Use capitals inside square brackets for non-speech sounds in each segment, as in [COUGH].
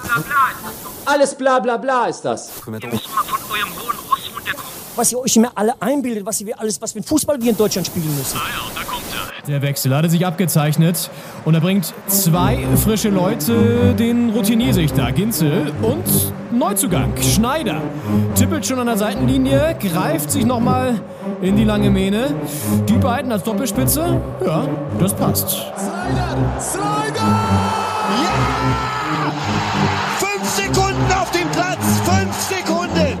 bla bla bla ist das doch. Alles bla bla bla ist das. Ihr müsst mal von eurem hohen Ross runterkommen. was ihr euch immer alle einbildet, was wir alles, was für ein Fußball wir in Deutschland spielen müssen. Ah ja, und da kommt er. Der Wechsel hatte sich abgezeichnet und er bringt zwei frische Leute, den Routinier-Sichter Ginzel und Neuzugang Schneider. Tippelt schon an der Seitenlinie, greift sich nochmal in die lange Mähne. Die beiden als Doppelspitze, ja, das passt. Slider! Slider! Dem Platz! Fünf Sekunden!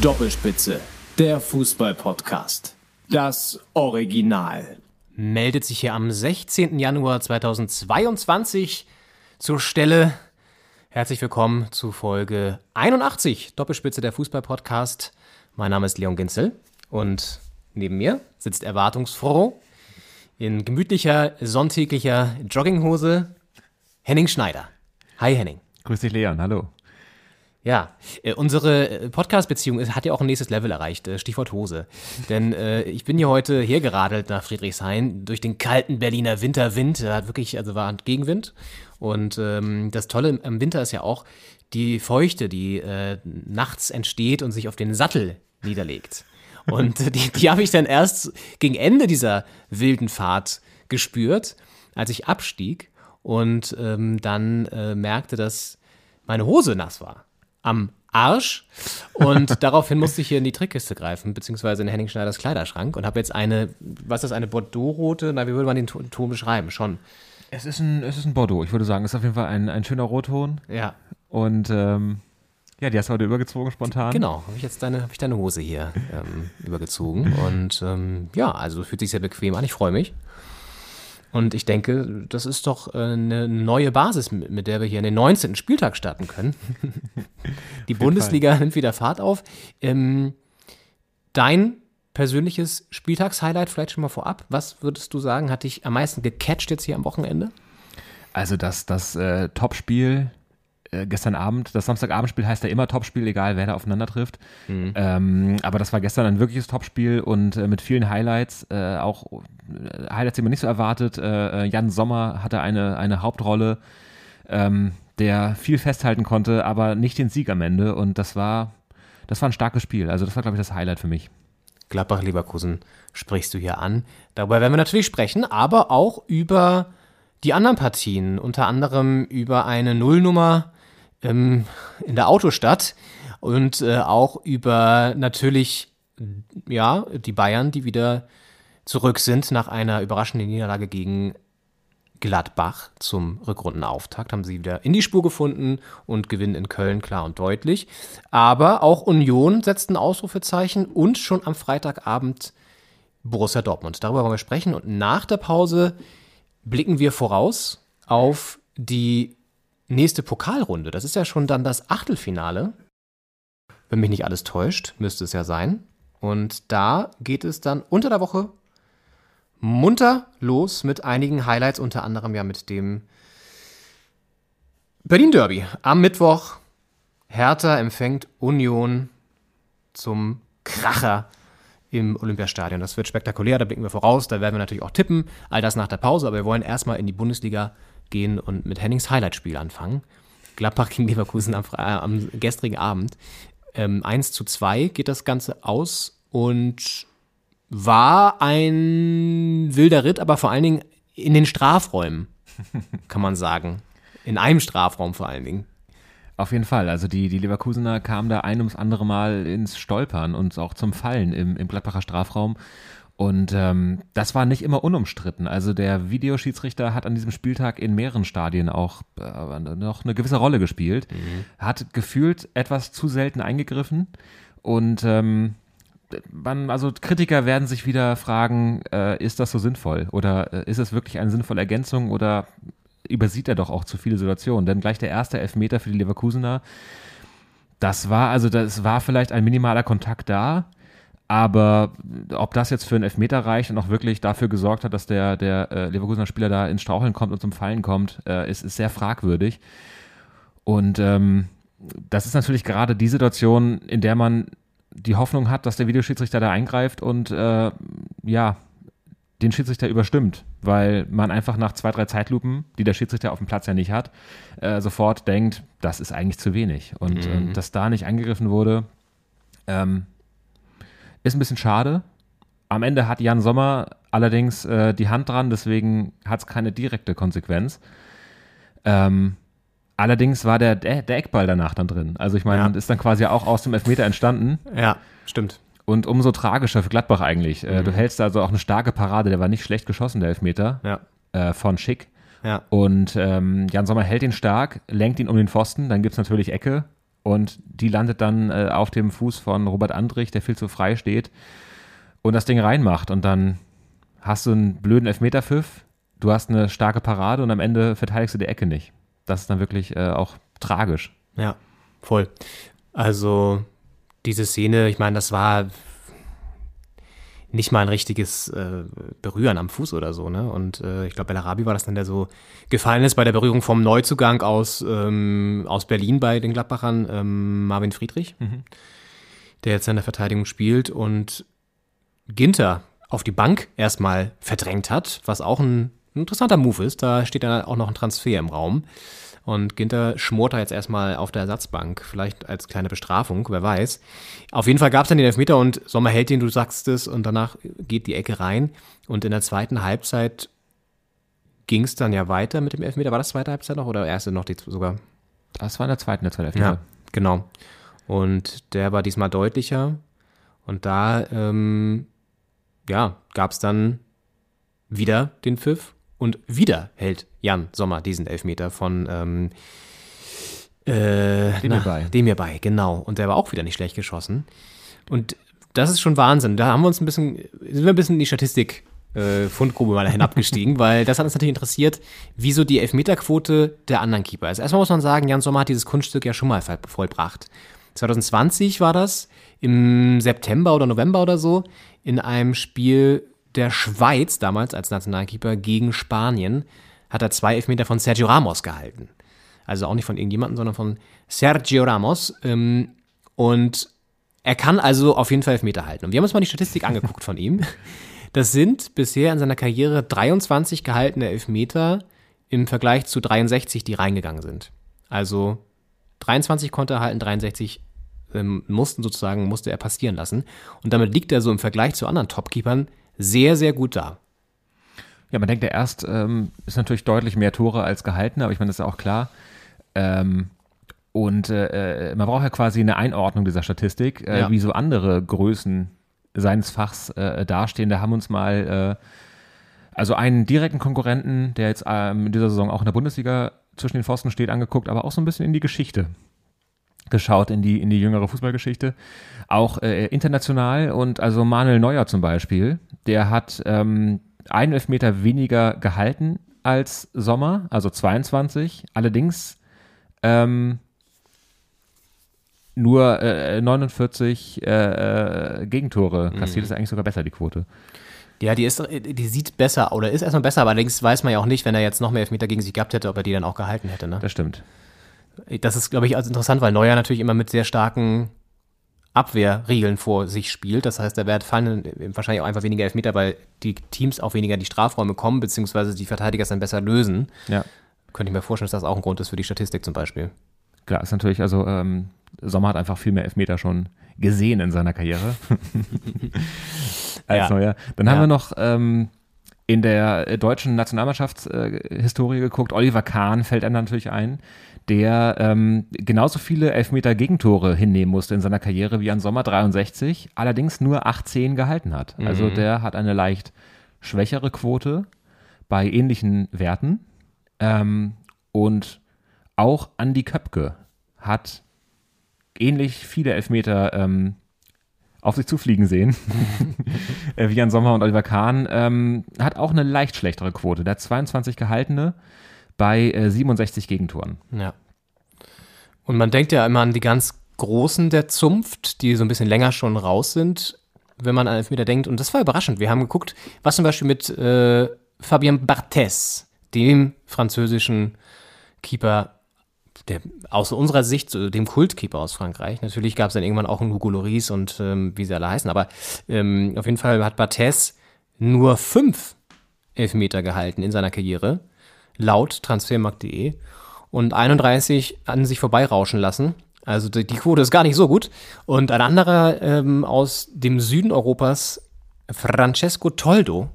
Doppelspitze, der Fußball-Podcast. Das Original. meldet sich hier am 16. Januar 2022 zur Stelle. Herzlich willkommen zu Folge 81, Doppelspitze der Fußball-Podcast. Mein Name ist Leon Ginzel und neben mir sitzt erwartungsfroh in gemütlicher, sonntäglicher Jogginghose Henning Schneider. Hi Henning. Grüß dich, Leon. Hallo. Ja, äh, unsere äh, Podcast-Beziehung hat ja auch ein nächstes Level erreicht, äh, Stichwort Hose. [LAUGHS] Denn äh, ich bin hier heute hergeradelt nach Friedrichshain durch den kalten Berliner Winterwind. Da hat wirklich, also war Gegenwind. Und ähm, das Tolle im- Winter ist ja auch die Feuchte, die nachts entsteht und sich auf den Sattel niederlegt. [LAUGHS] Und die, die habe ich dann erst gegen Ende dieser wilden Fahrt gespürt, als ich abstieg und ähm, dann merkte, dass meine Hose nass war. Am Arsch. Und [LAUGHS] daraufhin musste ich hier in die Trickkiste greifen, beziehungsweise in Henning Schneiders Kleiderschrank und habe jetzt eine, was ist das, eine Bordeaux-rote? Na, wie würde man den Ton, beschreiben? Schon. Es ist ein, es ist ein Bordeaux. Ich würde sagen, es ist auf jeden Fall ein, ein schöner Rotton. Ja, Und ähm, ja, die hast du heute übergezogen spontan. genau. Habe ich jetzt deine, habe ich deine Hose hier ähm, übergezogen. Und ähm, ja, also fühlt sich sehr bequem an. Ich freue mich. Und ich denke, das ist doch äh, eine neue Basis, mit der wir hier in den 19. Spieltag starten können. [LAUGHS] Die Bundesliga nimmt wieder Fahrt auf. Ähm, dein persönliches Spieltagshighlight vielleicht schon mal vorab. Was würdest du sagen, hat dich am meisten gecatcht jetzt hier am Wochenende? Also das, das äh, Topspiel äh, gestern Abend, das Samstagabendspiel heißt ja immer Topspiel, egal wer da aufeinander trifft. Ähm, aber das war gestern ein wirkliches Topspiel und äh, mit vielen Highlights, äh, auch äh, Highlights, die man nicht so erwartet. Äh, Jan Sommer hatte eine, eine Hauptrolle, ähm, der viel festhalten konnte, aber nicht den Sieg am Ende. Und das war, das war ein starkes Spiel. Also das war, glaube ich, das Highlight für mich. Gladbach-Leverkusen sprichst du hier an. Darüber werden wir natürlich sprechen, aber auch über die anderen Partien, unter anderem über eine Nullnummer ähm, in der Autostadt und äh, auch über natürlich ja die Bayern, die wieder zurück sind nach einer überraschenden Niederlage gegen Gladbach zum Rückrundenauftakt, haben sie wieder in die Spur gefunden und gewinnen in Köln klar und deutlich. Aber auch Union setzt ein Ausrufezeichen und schon am Freitagabend Borussia Dortmund. Darüber wollen wir sprechen und nach der Pause blicken wir voraus auf die nächste Pokalrunde. Das ist ja schon dann das Achtelfinale. Wenn mich nicht alles täuscht, müsste es ja sein. Und da geht es dann unter der Woche munter los mit einigen Highlights, unter anderem ja mit dem Berlin Derby. Am Mittwoch Hertha empfängt Union zum Kracher im Olympiastadion. Das wird spektakulär, da blicken wir voraus, da werden wir natürlich auch tippen. All das nach der Pause, aber wir wollen erstmal in die Bundesliga gehen und mit Hennings Highlight-Spiel anfangen. Gladbach gegen Leverkusen am, äh, am gestrigen Abend. Ähm, 1 zu 2 geht das Ganze aus und war ein wilder Ritt, aber vor allen Dingen in den Strafräumen, [LAUGHS] kann man sagen. In einem Strafraum vor allen Dingen. Auf jeden Fall. Also die, die Leverkusener kamen da ein ums andere Mal ins Stolpern und auch zum Fallen im, im Gladbacher Strafraum. Und ähm, das war nicht immer unumstritten. Also der Videoschiedsrichter hat an diesem Spieltag in mehreren Stadien auch äh, noch eine gewisse Rolle gespielt. Hat gefühlt etwas zu selten eingegriffen. Und ähm, man, also Kritiker werden sich wieder fragen, äh, ist das so sinnvoll? Oder äh, ist es wirklich eine sinnvolle Ergänzung oder übersieht er doch auch zu viele Situationen? Denn gleich der erste Elfmeter für die Leverkusener, das war, also das war vielleicht ein minimaler Kontakt da, aber ob das jetzt für einen Elfmeter reicht und auch wirklich dafür gesorgt hat, dass der, der äh, Leverkusener Spieler da ins Straucheln kommt und zum Fallen kommt, äh, ist, ist sehr fragwürdig. Und ähm, das ist natürlich gerade die Situation, in der man die Hoffnung hat, dass der Videoschiedsrichter da eingreift und äh, ja, den Schiedsrichter überstimmt, weil man einfach nach zwei, drei Zeitlupen, die der Schiedsrichter auf dem Platz ja nicht hat, äh, sofort denkt, das ist eigentlich zu wenig. Und ähm, dass da nicht angegriffen wurde, ähm, ist ein bisschen schade. Am Ende hat Jan Sommer allerdings äh, die Hand dran, deswegen hat es keine direkte Konsequenz. Ähm, allerdings war der, der, der Eckball danach dann drin. Also ich meine, Ja. ist dann quasi auch aus dem Elfmeter entstanden. Ja, stimmt. Und umso tragischer für Gladbach eigentlich. Äh, Mhm. Du hältst also auch eine starke Parade, der war nicht schlecht geschossen, der Elfmeter, Ja. äh, von Schick. Ja. Und ähm, Jan Sommer hält ihn stark, lenkt ihn um den Pfosten, dann gibt es natürlich Ecke und die landet dann äh, auf dem Fuß von Robert Andrich, der viel zu frei steht und das Ding reinmacht. Und dann hast du einen blöden Elfmeterpfiff, du hast eine starke Parade und am Ende verteidigst du die Ecke nicht. Das ist dann wirklich äh, auch tragisch. Ja, voll. Also diese Szene, ich meine, das war nicht mal ein richtiges äh, Berühren am Fuß oder so, ne? Und äh, ich glaube, Bellarabi war das dann, der so gefallen ist bei der Berührung vom Neuzugang aus, ähm, aus Berlin bei den Gladbachern, ähm, Marvin Friedrich, der jetzt in der Verteidigung spielt und Ginter auf die Bank erstmal verdrängt hat, was auch ein, ein interessanter Move ist. Da steht dann auch noch ein Transfer im Raum. Und Ginter schmort da jetzt erstmal auf der Ersatzbank, vielleicht als kleine Bestrafung, wer weiß. Auf jeden Fall gab es dann den Elfmeter und Sommer hält den, du sagst es, und danach geht die Ecke rein. Und in der zweiten Halbzeit ging es dann ja weiter mit dem Elfmeter. War das zweite Halbzeit noch oder erste noch die sogar? Das war in der zweiten, der zweite Elfmeter. Ja, genau. Und der war diesmal deutlicher. Und da, ähm, ja, gab es dann wieder den Pfiff. Und wieder hält Jan Sommer diesen Elfmeter von ähm, äh, Dem. Dem hierbei, genau. Und der war auch wieder nicht schlecht geschossen. Und das ist schon Wahnsinn. Da haben wir uns ein bisschen, sind wir ein bisschen in die Statistik äh, Fundgrube mal hinabgestiegen, [LAUGHS] weil das hat uns natürlich interessiert, wieso die Elfmeterquote der anderen Keeper ist. Erstmal muss man sagen, Jan Sommer hat dieses Kunststück ja schon mal voll- vollbracht. 2020 war das, im September oder November oder so, in einem Spiel der Schweiz damals als Nationalkeeper gegen Spanien, hat er zwei Elfmeter von Sergio Ramos gehalten. Also auch nicht von irgendjemandem, sondern von Sergio Ramos. Ähm, und er kann also auf jeden Fall Elfmeter halten. Und wir haben uns mal die Statistik angeguckt von ihm. Das sind bisher in seiner Karriere 23 gehaltene Elfmeter im Vergleich zu 63, die reingegangen sind. Also 23 konnte er halten, 63 ähm, mussten sozusagen, musste er passieren lassen. Und damit liegt er so im Vergleich zu anderen Topkeepern sehr, sehr gut da. Ja, man denkt ja erst, ähm, ist natürlich deutlich mehr Tore als gehalten, aber ich meine, das ist ja auch klar. Ähm, und äh, äh, man braucht ja quasi eine Einordnung dieser Statistik, äh, Ja. wie so andere Größen seines Fachs äh, dastehen. Da haben wir uns mal äh, also einen direkten Konkurrenten, der jetzt ähm, in dieser Saison auch in der Bundesliga zwischen den Pfosten steht, angeguckt, aber auch so ein bisschen in die Geschichte geschaut, in die, in die jüngere Fußballgeschichte. Auch äh, international und also Manuel Neuer zum Beispiel, der hat ähm, einen Elfmeter weniger gehalten als Sommer, also 22. Allerdings ähm, nur äh, 49 äh, äh, Gegentore kassiert, ist eigentlich sogar besser die Quote. Ja, die, ist, die sieht besser oder ist erstmal besser, aber allerdings weiß man ja auch nicht, wenn er jetzt noch mehr Elfmeter gegen sich gehabt hätte, ob er die dann auch gehalten hätte. Ne? Das stimmt. Das ist, glaube ich, also interessant, weil Neuer natürlich immer mit sehr starken Abwehrregeln vor sich spielt. Das heißt, da werden fallen wahrscheinlich auch einfach weniger Elfmeter, weil die Teams auch weniger in die Strafräume kommen, beziehungsweise die Verteidiger es dann besser lösen. Ja. Könnte ich mir vorstellen, dass das auch ein Grund ist für die Statistik zum Beispiel. Klar, ist natürlich, also ähm, Sommer hat einfach viel mehr Elfmeter schon gesehen in seiner Karriere [LAUGHS] als Ja. Neuer. Dann Ja. haben wir noch ähm, in der deutschen Nationalmannschaftshistorie äh, geguckt. Oliver Kahn fällt einem natürlich ein, der ähm, genauso viele Elfmeter Gegentore hinnehmen musste in seiner Karriere wie an Sommer 63, allerdings nur 18 gehalten hat. Also der hat eine leicht schwächere Quote bei ähnlichen Werten. Ähm, und auch Andi Köpke hat ähnlich viele Elfmeter ähm, auf sich zufliegen sehen, [LAUGHS] äh, wie Jan Sommer und Oliver Kahn, ähm, hat auch eine leicht schlechtere Quote. Der hat 22 gehaltene bei äh, 67 Gegentoren. Ja. Und man denkt ja immer an die ganz Großen der Zunft, die so ein bisschen länger schon raus sind, wenn man an Elfmeter denkt. Und das war überraschend. Wir haben geguckt, was zum Beispiel mit äh, Fabien Barthez, dem französischen Keeper, der aus unserer Sicht, so dem Kultkeeper aus Frankreich. Natürlich gab es dann irgendwann auch einen Hugo Lloris und ähm, wie sie alle heißen. Aber ähm, auf jeden Fall hat Barthez nur fünf Elfmeter gehalten in seiner Karriere, laut transfermarkt.de, und 31 an sich vorbeirauschen lassen. Also die, die Quote ist gar nicht so gut. Und ein anderer ähm, aus dem Süden Europas, Francesco Toldo,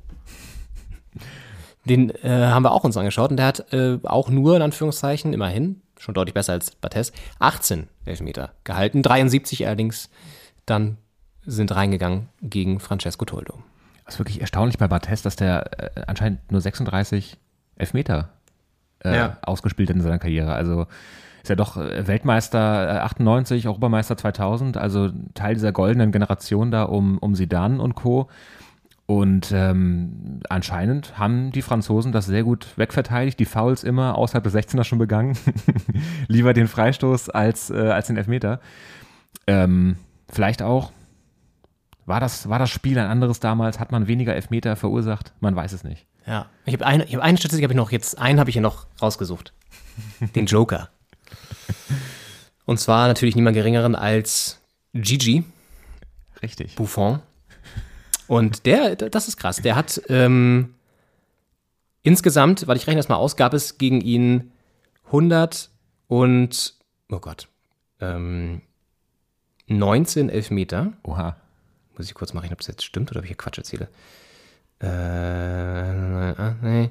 den äh, haben wir auch uns angeschaut und der hat äh, auch nur in Anführungszeichen, immerhin, schon deutlich besser als Bates, 18 Elfmeter gehalten, 73 allerdings dann sind reingegangen gegen Francesco Toldo. Das ist wirklich erstaunlich bei Bartes, dass der äh, anscheinend nur 36 Elfmeter äh, Ja. ausgespielt hat in seiner Karriere. Also ist ja doch äh, Weltmeister äh, 98, Europameister 2000, also Teil dieser goldenen Generation da um, um Zidane und Co. Und ähm, anscheinend haben die Franzosen das sehr gut wegverteidigt, die Fouls immer außerhalb des 16er schon begangen. [LAUGHS] Lieber den Freistoß als, äh, als den Elfmeter. Ähm, vielleicht auch, war das, war das Spiel ein anderes damals? Hat man weniger Elfmeter verursacht? Man weiß es nicht. Ja. Ich habe eine, ich hab eine Statistik, habe ich noch jetzt, einen habe ich ja noch rausgesucht. Den Joker. Und zwar natürlich niemand geringeren als Gigi Richtig. Buffon. Und der, das ist krass, der hat ähm, insgesamt, weil ich rechne das mal aus, gab es gegen ihn 100 und, oh Gott, ähm, 19 Elfmeter. Oha. Muss ich kurz mal rechnen, ob das jetzt stimmt oder ob ich hier Quatsch erzähle. Äh, ah, nee.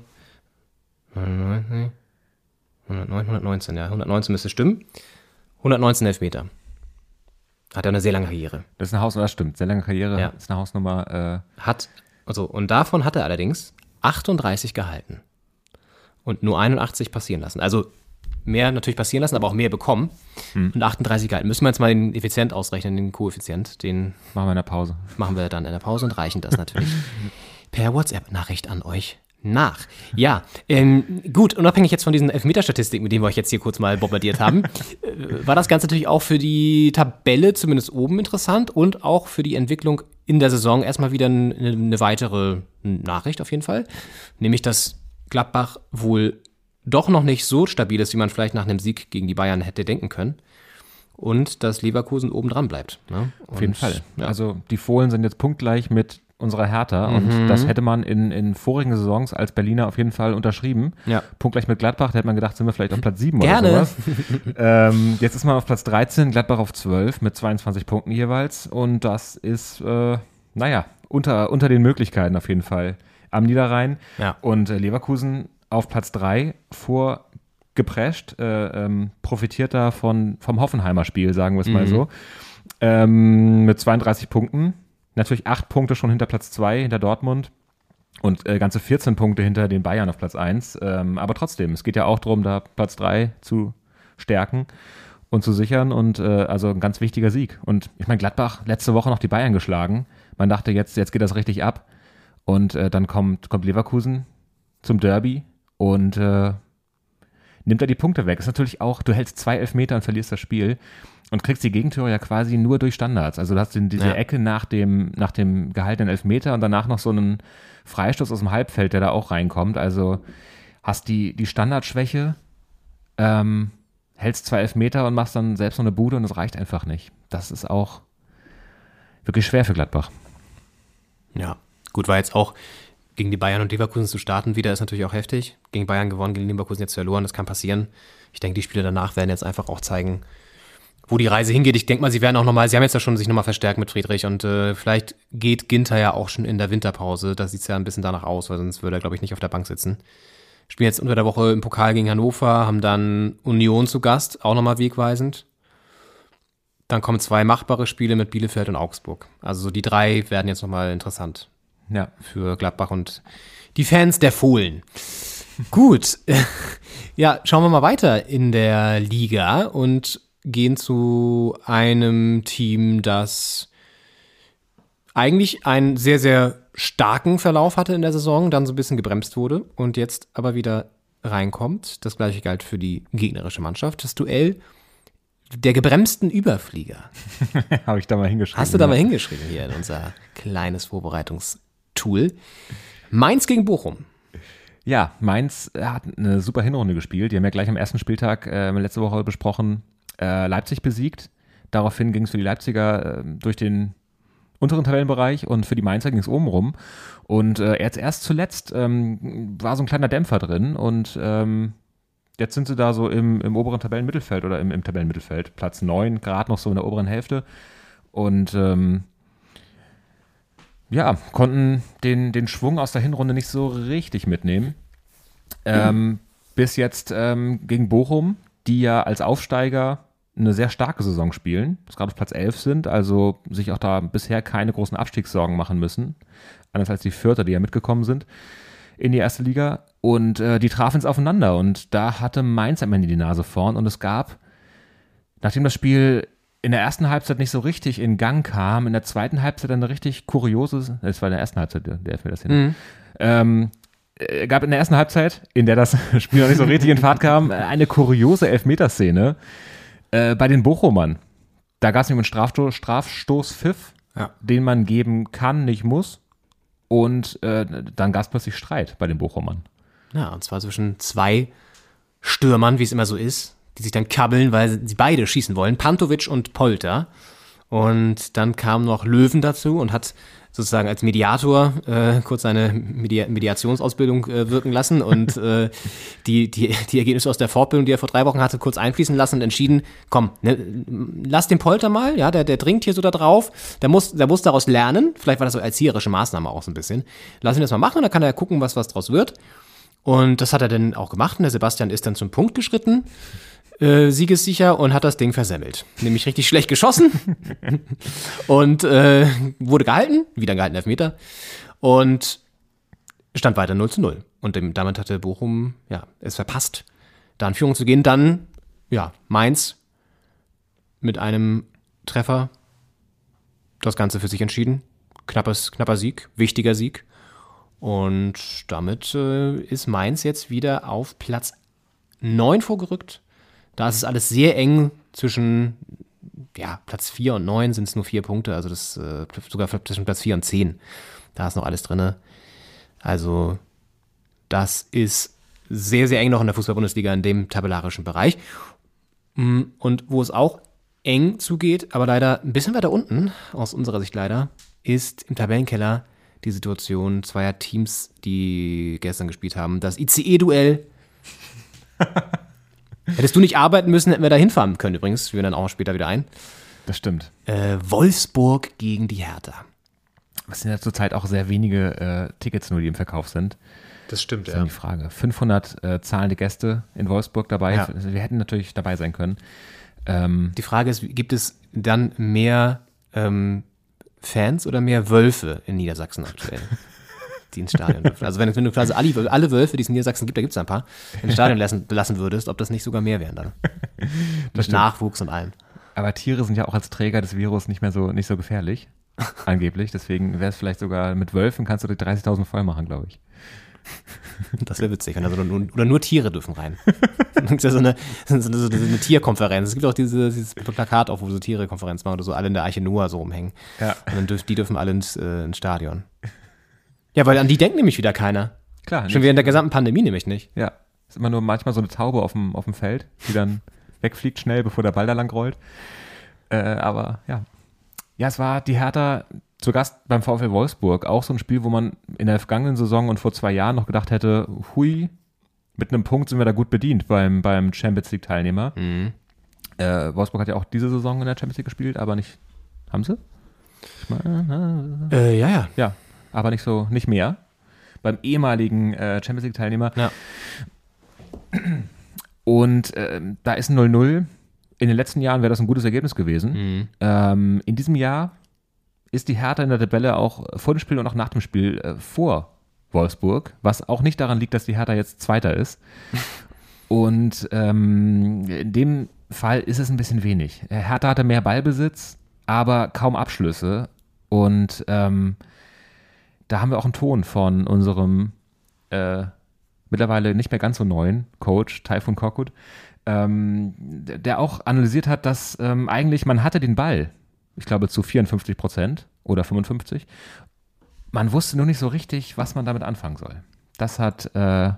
109, 109, 119, ja. 119 müsste stimmen. 119 Elfmeter. Hat er eine sehr lange Karriere. Das ist eine Hausnummer, das stimmt. Sehr lange Karriere, Ja. ist eine Hausnummer. Äh, Hat, also, und davon hat er allerdings 38 gehalten. Und nur 81 passieren lassen. Also mehr natürlich passieren lassen, aber auch mehr bekommen. Und 38 gehalten. Müssen wir jetzt mal den Effizient ausrechnen, den Koeffizient. Den machen wir in der Pause. machen wir dann in der Pause und reichen das natürlich [LAUGHS] per WhatsApp-Nachricht an euch nach. Ja, ähm, gut, unabhängig jetzt von diesen Elfmeterstatistiken, mit denen wir euch jetzt hier kurz mal bombardiert haben, [LAUGHS] äh, war das Ganze natürlich auch für die Tabelle zumindest oben interessant und auch für die Entwicklung in der Saison erstmal wieder eine, eine weitere Nachricht auf jeden Fall. Nämlich, dass Gladbach wohl doch noch nicht so stabil ist, wie man vielleicht nach einem Sieg gegen die Bayern hätte denken können. Und dass Leverkusen oben dran bleibt. Ne? Auf jeden Fall. Ja. Also die Fohlen sind jetzt punktgleich mit unserer Hertha und Mhm. das hätte man in, in vorigen Saisons als Berliner auf jeden Fall unterschrieben. Ja. Punktgleich mit Gladbach, da hätte man gedacht, sind wir vielleicht auf Platz 7 Gerne. oder sowas. ähm, jetzt ist man auf Platz 13, Gladbach auf 12 mit 22 Punkten jeweils und das ist, äh, naja, unter, unter den Möglichkeiten auf jeden Fall am Niederrhein. Ja. Und äh, Leverkusen auf Platz 3 vor geprescht, äh, ähm, profitiert da von, vom Hoffenheimer Spiel, sagen wir es mal so. Ähm, mit 32 Punkten. Natürlich 8 Punkte schon hinter Platz 2, hinter Dortmund. Und äh, ganze 14 Punkte hinter den Bayern auf Platz 1. Ähm, aber trotzdem, es geht ja auch darum, da Platz 3 zu stärken und zu sichern. Und äh, also ein ganz wichtiger Sieg. Und ich meine, Gladbach letzte Woche noch die Bayern geschlagen. Man dachte, jetzt, jetzt geht das richtig ab. Und äh, dann kommt, kommt Leverkusen zum Derby und äh, nimmt er die Punkte weg. Ist natürlich auch, du hältst zwei Elfmeter und verlierst das Spiel und kriegst die Gegentore ja quasi nur durch Standards. Also du hast diese Ja. Ecke nach dem, nach dem gehaltenen Elfmeter und danach noch so einen Freistoß aus dem Halbfeld, der da auch reinkommt. Also hast die, die Standardschwäche, ähm, hältst zwei Elfmeter und machst dann selbst noch eine Bude und es reicht einfach nicht. Das ist auch wirklich schwer für Gladbach. Ja, gut, war jetzt auch gegen die Bayern und Leverkusen zu starten wieder, ist natürlich auch heftig. Gegen Bayern gewonnen, gegen Leverkusen jetzt verloren, das kann passieren. Ich denke, die Spiele danach werden jetzt einfach auch zeigen, wo die Reise hingeht. Ich denke mal, sie werden auch nochmal, sie haben jetzt ja schon sich nochmal verstärkt mit Friedrich und äh, vielleicht geht Ginter ja auch schon in der Winterpause. Da sieht es ja ein bisschen danach aus, weil sonst würde er, glaube ich, nicht auf der Bank sitzen. Spielen jetzt unter der Woche im Pokal gegen Hannover, haben dann Union zu Gast, auch nochmal wegweisend. Dann kommen zwei machbare Spiele mit Bielefeld und Augsburg. Also so die drei werden jetzt nochmal interessant Ja. für Gladbach und die Fans der Fohlen. [LAUGHS] Gut. [LAUGHS] Ja, schauen wir mal weiter in der Liga und gehen zu einem Team, das eigentlich einen sehr, sehr starken Verlauf hatte in der Saison, dann so ein bisschen gebremst wurde und jetzt aber wieder reinkommt. Das gleiche galt für die gegnerische Mannschaft. Das Duell der gebremsten Überflieger. [LAUGHS] Habe ich da mal hingeschrieben. Hast du da mal hingeschrieben hier in unser kleines Vorbereitungstool? Mainz gegen Bochum. Ja, Mainz hat eine super Hinrunde gespielt. Die haben ja gleich am ersten Spieltag äh, letzte Woche besprochen, äh, Leipzig besiegt. Daraufhin ging es für die Leipziger äh, durch den unteren Tabellenbereich und für die Mainzer ging es oben rum. Und äh, jetzt erst zuletzt ähm, war so ein kleiner Dämpfer drin und ähm, jetzt sind sie da so im, im oberen Tabellenmittelfeld oder im, im Tabellenmittelfeld. Platz 9, gerade noch so in der oberen Hälfte. Und ähm, ja, konnten den, den Schwung aus der Hinrunde nicht so richtig mitnehmen. Ähm, bis jetzt ähm, gegen Bochum, die ja als Aufsteiger eine sehr starke Saison spielen, gerade auf Platz 11 sind, also sich auch da bisher keine großen Abstiegssorgen machen müssen. Anders als die Vierter, die ja mitgekommen sind in die erste Liga. Und äh, die trafen es aufeinander und da hatte Mainz am Ende die Nase vorn und es gab, nachdem das Spiel in der ersten Halbzeit nicht so richtig in Gang kam, in der zweiten Halbzeit eine richtig kuriose, das war in der ersten Halbzeit, der der mir das hin. Mhm. Ähm, äh, gab in der ersten Halbzeit, in der das [LAUGHS] Spiel noch nicht so richtig in Fahrt kam, eine kuriose Elfmeterszene äh, bei den Bochumern. Da gab es nämlich einen Strafsto Strafstoßpfiff, Ja. den man geben kann, nicht muss. Und äh, dann gab es plötzlich Streit bei den Bochumern. Ja, und zwar zwischen zwei Stürmern, wie es immer so ist, die sich dann kabbeln, weil sie beide schießen wollen, Pantovic und Polter. Und dann kam noch Löwen dazu und hat sozusagen als Mediator äh, kurz seine Media Mediationsausbildung äh, wirken lassen und [LAUGHS] äh, die, die, die Ergebnisse aus der Fortbildung, die er vor drei Wochen hatte, kurz einfließen lassen und entschieden, komm, ne, lass den Polter mal, ja, der, der dringt hier so da drauf, der muss, der muss daraus lernen, vielleicht war das so erzieherische Maßnahme auch so ein bisschen, lass ihn das mal machen, dann kann er gucken, was, was draus wird. Und das hat er dann auch gemacht und der Sebastian ist dann zum Punkt geschritten, äh, siegessicher und hat das Ding versemmelt. Nämlich richtig schlecht geschossen [LAUGHS] und äh, wurde gehalten, wieder gehalten Elfmeter und stand weiter 0 zu 0. Und damit hatte Bochum ja, es verpasst, da in Führung zu gehen. Dann, ja, Mainz mit einem Treffer das Ganze für sich entschieden. Knappes, knapper Sieg, wichtiger Sieg. Und damit äh, ist Mainz jetzt wieder auf Platz 9 vorgerückt. Da ist es alles sehr eng zwischen ja, Platz 4 und 9 sind es nur vier Punkte, also das äh, sogar zwischen Platz 4 und 10. Da ist noch alles drin. Also, das ist sehr, sehr eng noch in der Fußball-Bundesliga in dem tabellarischen Bereich. Mm, Und wo es auch eng zugeht, aber leider ein bisschen weiter unten, aus unserer Sicht leider, ist im Tabellenkeller die Situation zweier Teams, die gestern gespielt haben. Das ICE-Duell. [LAUGHS] Hättest du nicht arbeiten müssen, hätten wir da hinfahren können übrigens. Wir dann auch später wieder ein. Das stimmt. Äh, Wolfsburg gegen die Hertha. Es sind ja zurzeit auch sehr wenige äh, Tickets nur, die im Verkauf sind. Das stimmt, Das ist dann die Frage. 500 äh, zahlende Gäste in Wolfsburg dabei. Ja. Wir hätten natürlich dabei sein können. Ähm, Die Frage ist, gibt es dann mehr ähm, Fans oder mehr Wölfe in Niedersachsen aktuell? [LAUGHS] Die ins Stadion dürfen. Also wenn, wenn du quasi alle, alle Wölfe, die es in Niedersachsen gibt, da gibt es ein paar, ins Stadion lassen, lassen würdest, ob das nicht sogar mehr wären dann. [LAUGHS] Mit Nachwuchs und allem. aber Tiere sind ja auch als Träger des Virus nicht mehr so, nicht so gefährlich. [LAUGHS] angeblich. Deswegen wäre es vielleicht sogar mit Wölfen kannst du die 30.000 voll machen, glaube ich. [LAUGHS] Das wäre witzig. Also nur, oder nur Tiere dürfen rein. Das ist ja so eine, so eine, so eine Tierkonferenz. Es gibt auch diese, dieses Plakat auf, wo so Tierekonferenz machen oder so alle in der Arche Noah so rumhängen. Ja. Und dann dürf, die dürfen alle ins, äh, ins Stadion. Ja, weil an die denkt nämlich wieder keiner. Klar. Schon während der gesamten Pandemie nämlich nicht. Ja. Ist immer nur manchmal so eine Taube auf dem, auf dem Feld, die dann [LAUGHS] wegfliegt schnell, bevor der Ball da lang rollt. Äh, aber ja. Ja, es war die Hertha zu Gast beim VfL Wolfsburg. Auch so ein Spiel, wo man in der vergangenen Saison und vor zwei Jahren noch gedacht hätte, hui, mit einem Punkt sind wir da gut bedient beim, beim Champions League-Teilnehmer. Äh, Wolfsburg hat ja auch diese Saison in der Champions League gespielt, aber nicht. Haben sie? Ich meine, Äh, ja, ja. ja, aber nicht so, nicht mehr. Beim ehemaligen äh, Champions League-Teilnehmer. Ja. Und ähm, da ist ein 0-0. In den letzten Jahren wäre das ein gutes Ergebnis gewesen. Ähm, in diesem Jahr ist die Hertha in der Tabelle auch vor dem Spiel und auch nach dem Spiel äh, vor Wolfsburg, was auch nicht daran liegt, dass die Hertha jetzt Zweiter ist. [LAUGHS] Und ähm, in dem Fall ist es ein bisschen wenig. Äh, Hertha hatte mehr Ballbesitz, aber kaum Abschlüsse. Und ähm, da haben wir auch einen Ton von unserem äh, mittlerweile nicht mehr ganz so neuen Coach, Taifun Korkut, ähm, der auch analysiert hat, dass ähm, eigentlich man hatte den Ball, ich glaube zu 54 Prozent oder 55. Man wusste nur nicht so richtig, was man damit anfangen soll. Das hat äh,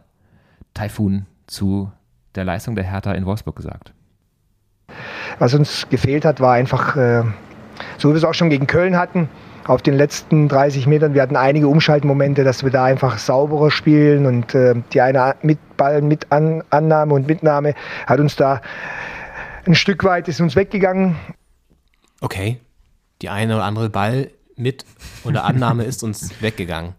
Taifun zu der Leistung der Hertha in Wolfsburg gesagt. Was uns gefehlt hat, war einfach, äh, so wie wir es auch schon gegen Köln hatten, auf den letzten 30 Metern. Wir hatten einige Umschaltmomente, dass wir da einfach sauberer spielen und äh, die eine mit Ball mit An Annahme und Mitnahme hat uns da ein Stück weit ist uns weggegangen. Okay. Die eine oder andere Ball mit oder Annahme [LAUGHS] ist uns weggegangen.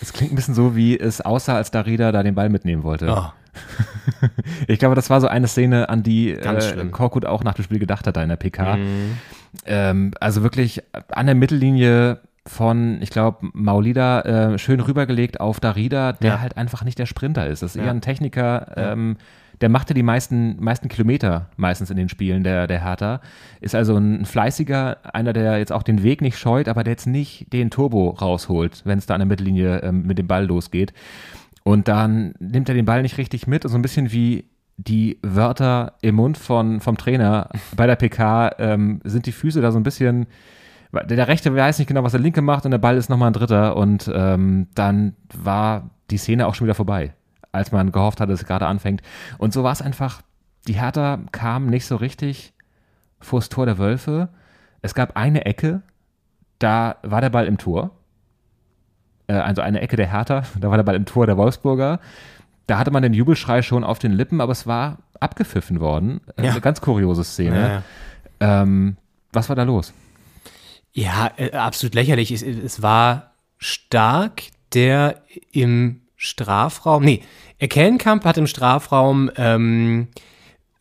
Es klingt ein bisschen so, wie es aussah, als Darida da den Ball mitnehmen wollte. Oh. [LAUGHS] ich glaube, das war so eine Szene, an die äh. Korkut auch nach dem Spiel gedacht hat da in der PK. Mhm. Ähm, also wirklich an der Mittellinie von, ich glaube, Maulida äh, schön rübergelegt auf Darida, der Ja. halt einfach nicht der Sprinter ist. Das ist Ja. eher ein Techniker, ähm, der machte die meisten, meisten Kilometer meistens in den Spielen, der, der Hertha. Ist also ein fleißiger, einer, der jetzt auch den Weg nicht scheut, aber der jetzt nicht den Turbo rausholt, wenn es da an der Mittellinie ähm, mit dem Ball losgeht. Und dann nimmt er den Ball nicht richtig mit, so ein bisschen wie die Wörter im Mund von, vom Trainer bei der PK ähm, sind die Füße da so ein bisschen. Der, rechte weiß nicht genau, was der linke macht und der Ball ist nochmal ein dritter und ähm, dann war die Szene auch schon wieder vorbei, als man gehofft hatte, dass es gerade anfängt. Und so war es einfach, die Hertha kam nicht so richtig vors Tor der Wölfe. Es gab eine Ecke, da war der Ball im Tor also eine Ecke der Hertha, da war der Ball im Tor der Wolfsburger. Da hatte man den Jubelschrei schon auf den Lippen, aber es war abgepfiffen worden. Äh, Ja. Eine ganz kuriose Szene. Ähm, was war da los? Ja, äh, absolut lächerlich. Es, es war stark, der im Strafraum, nee, Erkellenkamp hat im Strafraum ähm,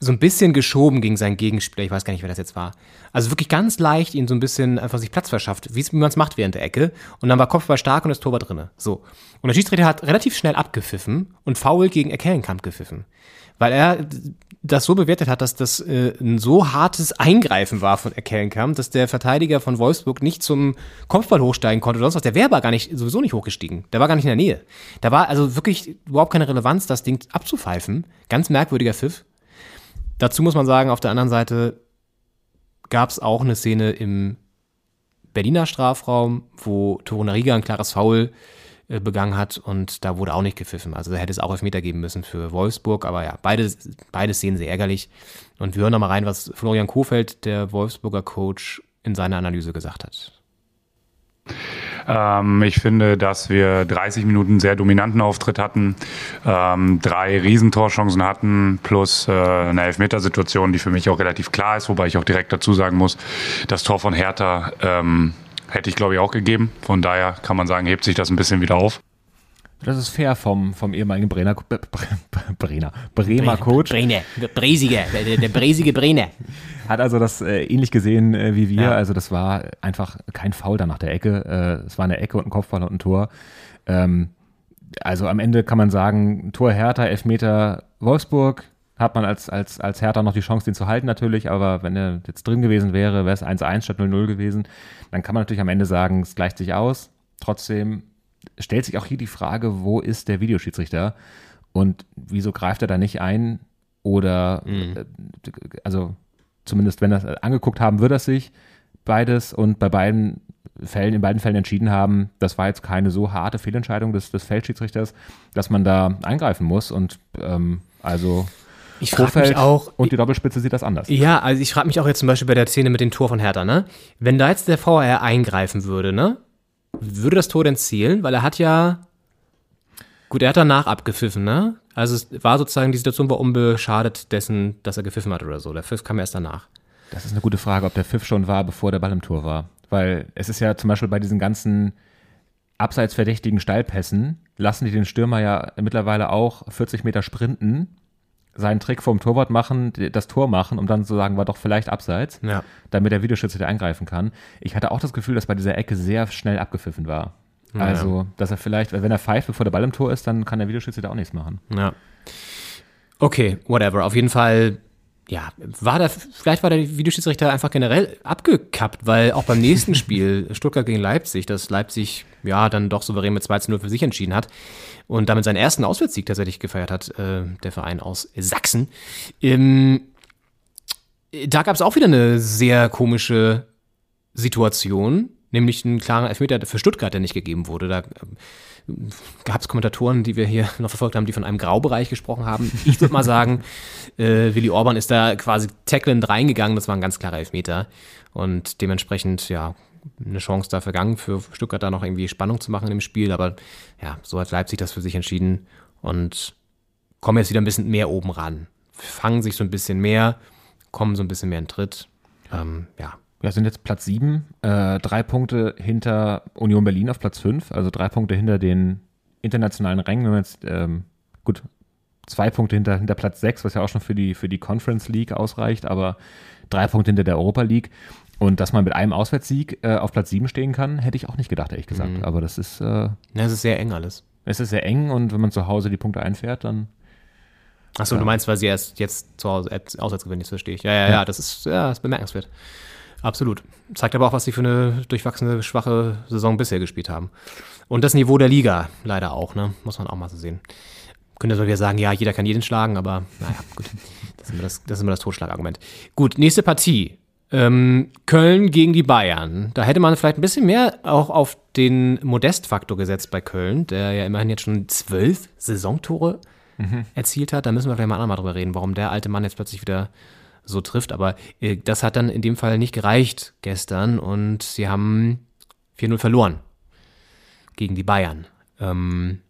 so ein bisschen geschoben gegen seinen Gegenspieler. Ich weiß gar nicht, wer das jetzt war. Also wirklich ganz leicht ihn so ein bisschen einfach sich Platz verschafft, wie man es macht während der Ecke. Und dann war Kopfball stark und das Tor war drinne. So. Und der Schiedsrichter hat relativ schnell abgepfiffen und faul gegen Erkellenkamp gepfiffen. Weil er das so bewertet hat, dass das äh, ein so hartes Eingreifen war von Erkellenkamp, dass der Verteidiger von Wolfsburg nicht zum Kopfball hochsteigen konnte oder sonst was. Der wäre aber gar nicht, sowieso nicht hochgestiegen. Der war gar nicht in der Nähe. Da war also wirklich überhaupt keine Relevanz, das Ding abzupfeifen. Ganz merkwürdiger Pfiff. Dazu muss man sagen, auf der anderen Seite gab es auch eine Szene im Berliner Strafraum, wo Torunariga ein klares Foul äh, begangen hat und da wurde auch nicht gepfiffen. Also da hätte es auch Elfmeter geben müssen für Wolfsburg, aber ja, beide, beide Szenen sehr ärgerlich. Und wir hören nochmal rein, was Florian Kofeld, der Wolfsburger Coach, in seiner Analyse gesagt hat. Ähm, ich finde, dass wir 30 Minuten sehr dominanten Auftritt hatten, ähm, drei Riesentorchancen hatten, plus äh, eine Elfmetersituation, die für mich auch relativ klar ist, wobei ich auch direkt dazu sagen muss, das Tor von Hertha ähm, hätte ich, glaube ich, auch gegeben. Von daher kann man sagen, hebt sich das ein bisschen wieder auf. Das ist fair vom, vom ehemaligen Brenner, Bre- Bre- Brenner, Bremer Coach. Brene, der Bresige, der, der Bresige Brene. Hat also das äh, ähnlich gesehen äh, wie wir. Ja. Also das war einfach kein Foul da nach der Ecke. Äh, es war eine Ecke und ein Kopfball und ein Tor. Ähm, also am Ende kann man sagen, Tor Hertha, Elfmeter Wolfsburg. Hat man als, als, als Hertha noch die Chance, den zu halten natürlich, aber wenn er jetzt drin gewesen wäre, wäre es 1-1 statt 0-0 gewesen. Dann kann man natürlich am Ende sagen, es gleicht sich aus. Trotzdem stellt sich auch hier die Frage, wo ist der Videoschiedsrichter und wieso greift er da nicht ein? Oder, äh, also zumindest wenn er es angeguckt haben, würde er sich beides und bei beiden Fällen, in beiden Fällen entschieden haben, das war jetzt keine so harte Fehlentscheidung des, des Feldschiedsrichters, dass man da eingreifen muss und ähm, also Ich frage mich auch, und die Doppelspitze sieht das anders. Ja, also ich frage mich auch jetzt zum Beispiel bei der Szene mit dem Tor von Hertha, ne? Wenn da jetzt der VR eingreifen würde, ne? Würde das Tor denn zählen? Weil er hat ja. Gut, er hat danach abgepfiffen, ne? Also es war sozusagen, die Situation war unbeschadet dessen, dass er gepfiffen hat oder so. Der Pfiff kam erst danach. Das ist eine gute Frage, ob der Pfiff schon war, bevor der Ball im Tor war. Weil es ist ja zum Beispiel bei diesen ganzen abseits verdächtigen Steilpässen, lassen die den Stürmer ja mittlerweile auch 40 Meter sprinten, seinen Trick vom Torwart machen, das Tor machen, um dann zu sagen, war doch vielleicht abseits, Ja. damit der Videoschütze eingreifen kann. Ich hatte auch das Gefühl, dass bei dieser Ecke sehr schnell abgepfiffen war. Ja. Also, dass er vielleicht, wenn er pfeift, bevor der Ball im Tor ist, dann kann der Videoschütze da auch nichts machen. Ja. Okay, whatever. Auf jeden Fall, ja, war da, vielleicht war der Videoschiedsrichter einfach generell abgekappt, weil auch beim nächsten [LAUGHS] Spiel, Stuttgart gegen Leipzig, das Leipzig, ja, dann doch souverän mit 2 zu 0 für sich entschieden hat und damit seinen ersten Auswärtssieg tatsächlich gefeiert hat, äh, der Verein aus Sachsen. Ähm, da gab es auch wieder eine sehr komische Situation, nämlich einen klaren Elfmeter für Stuttgart, der nicht gegeben wurde. Da ähm, gab es Kommentatoren, die wir hier noch verfolgt haben, die von einem Graubereich gesprochen haben. Ich würde mal sagen, [LAUGHS] äh, Willi Orban ist da quasi tacklend reingegangen. Das war ein ganz klarer Elfmeter. Und dementsprechend, ja, eine Chance da vergangen, für Stuttgart da noch irgendwie Spannung zu machen dem Spiel. Aber ja, so hat Leipzig das für sich entschieden und kommen jetzt wieder ein bisschen mehr oben ran. Fangen sich so ein bisschen mehr, kommen so ein bisschen mehr in Tritt. Ähm, ja, Ja, sind jetzt Platz 7, äh, drei Punkte hinter Union Berlin auf Platz 5, also drei Punkte hinter den internationalen Rängen, wenn man jetzt, ähm, gut, zwei Punkte hinter, hinter Platz 6, was ja auch schon für die, für die Conference League ausreicht, aber drei Punkte hinter der Europa League. Und dass man mit einem Auswärtssieg äh, auf Platz 7 stehen kann, hätte ich auch nicht gedacht, ehrlich gesagt. Mhm. Aber das ist, äh, ja es ist sehr eng alles. es ist sehr eng und wenn man zu Hause die Punkte einfährt, dann Achso, du meinst, weil sie erst jetzt zu Hause äh, auswärts gewinnen, das verstehe ich. Ja, ja, ja, das ist, ja, das ist bemerkenswert. Absolut. Zeigt aber auch, was sie für eine durchwachsene, schwache Saison bisher gespielt haben. Und das Niveau der Liga leider auch, ne? Muss man auch mal so sehen. Könnte so wieder sagen, ja, jeder kann jeden schlagen, aber naja, gut. Das ist immer das, das, ist immer das Totschlagargument. Gut, nächste Partie. Ähm, Köln gegen die Bayern. Da hätte man vielleicht ein bisschen mehr auch auf den Modest-Faktor gesetzt bei Köln, der ja immerhin jetzt schon zwölf Saisontore erzielt hat. Da müssen wir vielleicht mal andermal drüber reden, warum der alte Mann jetzt plötzlich wieder so trifft. Aber äh, das hat dann in dem Fall nicht gereicht gestern und sie haben 4-0 verloren gegen die Bayern. Ähm,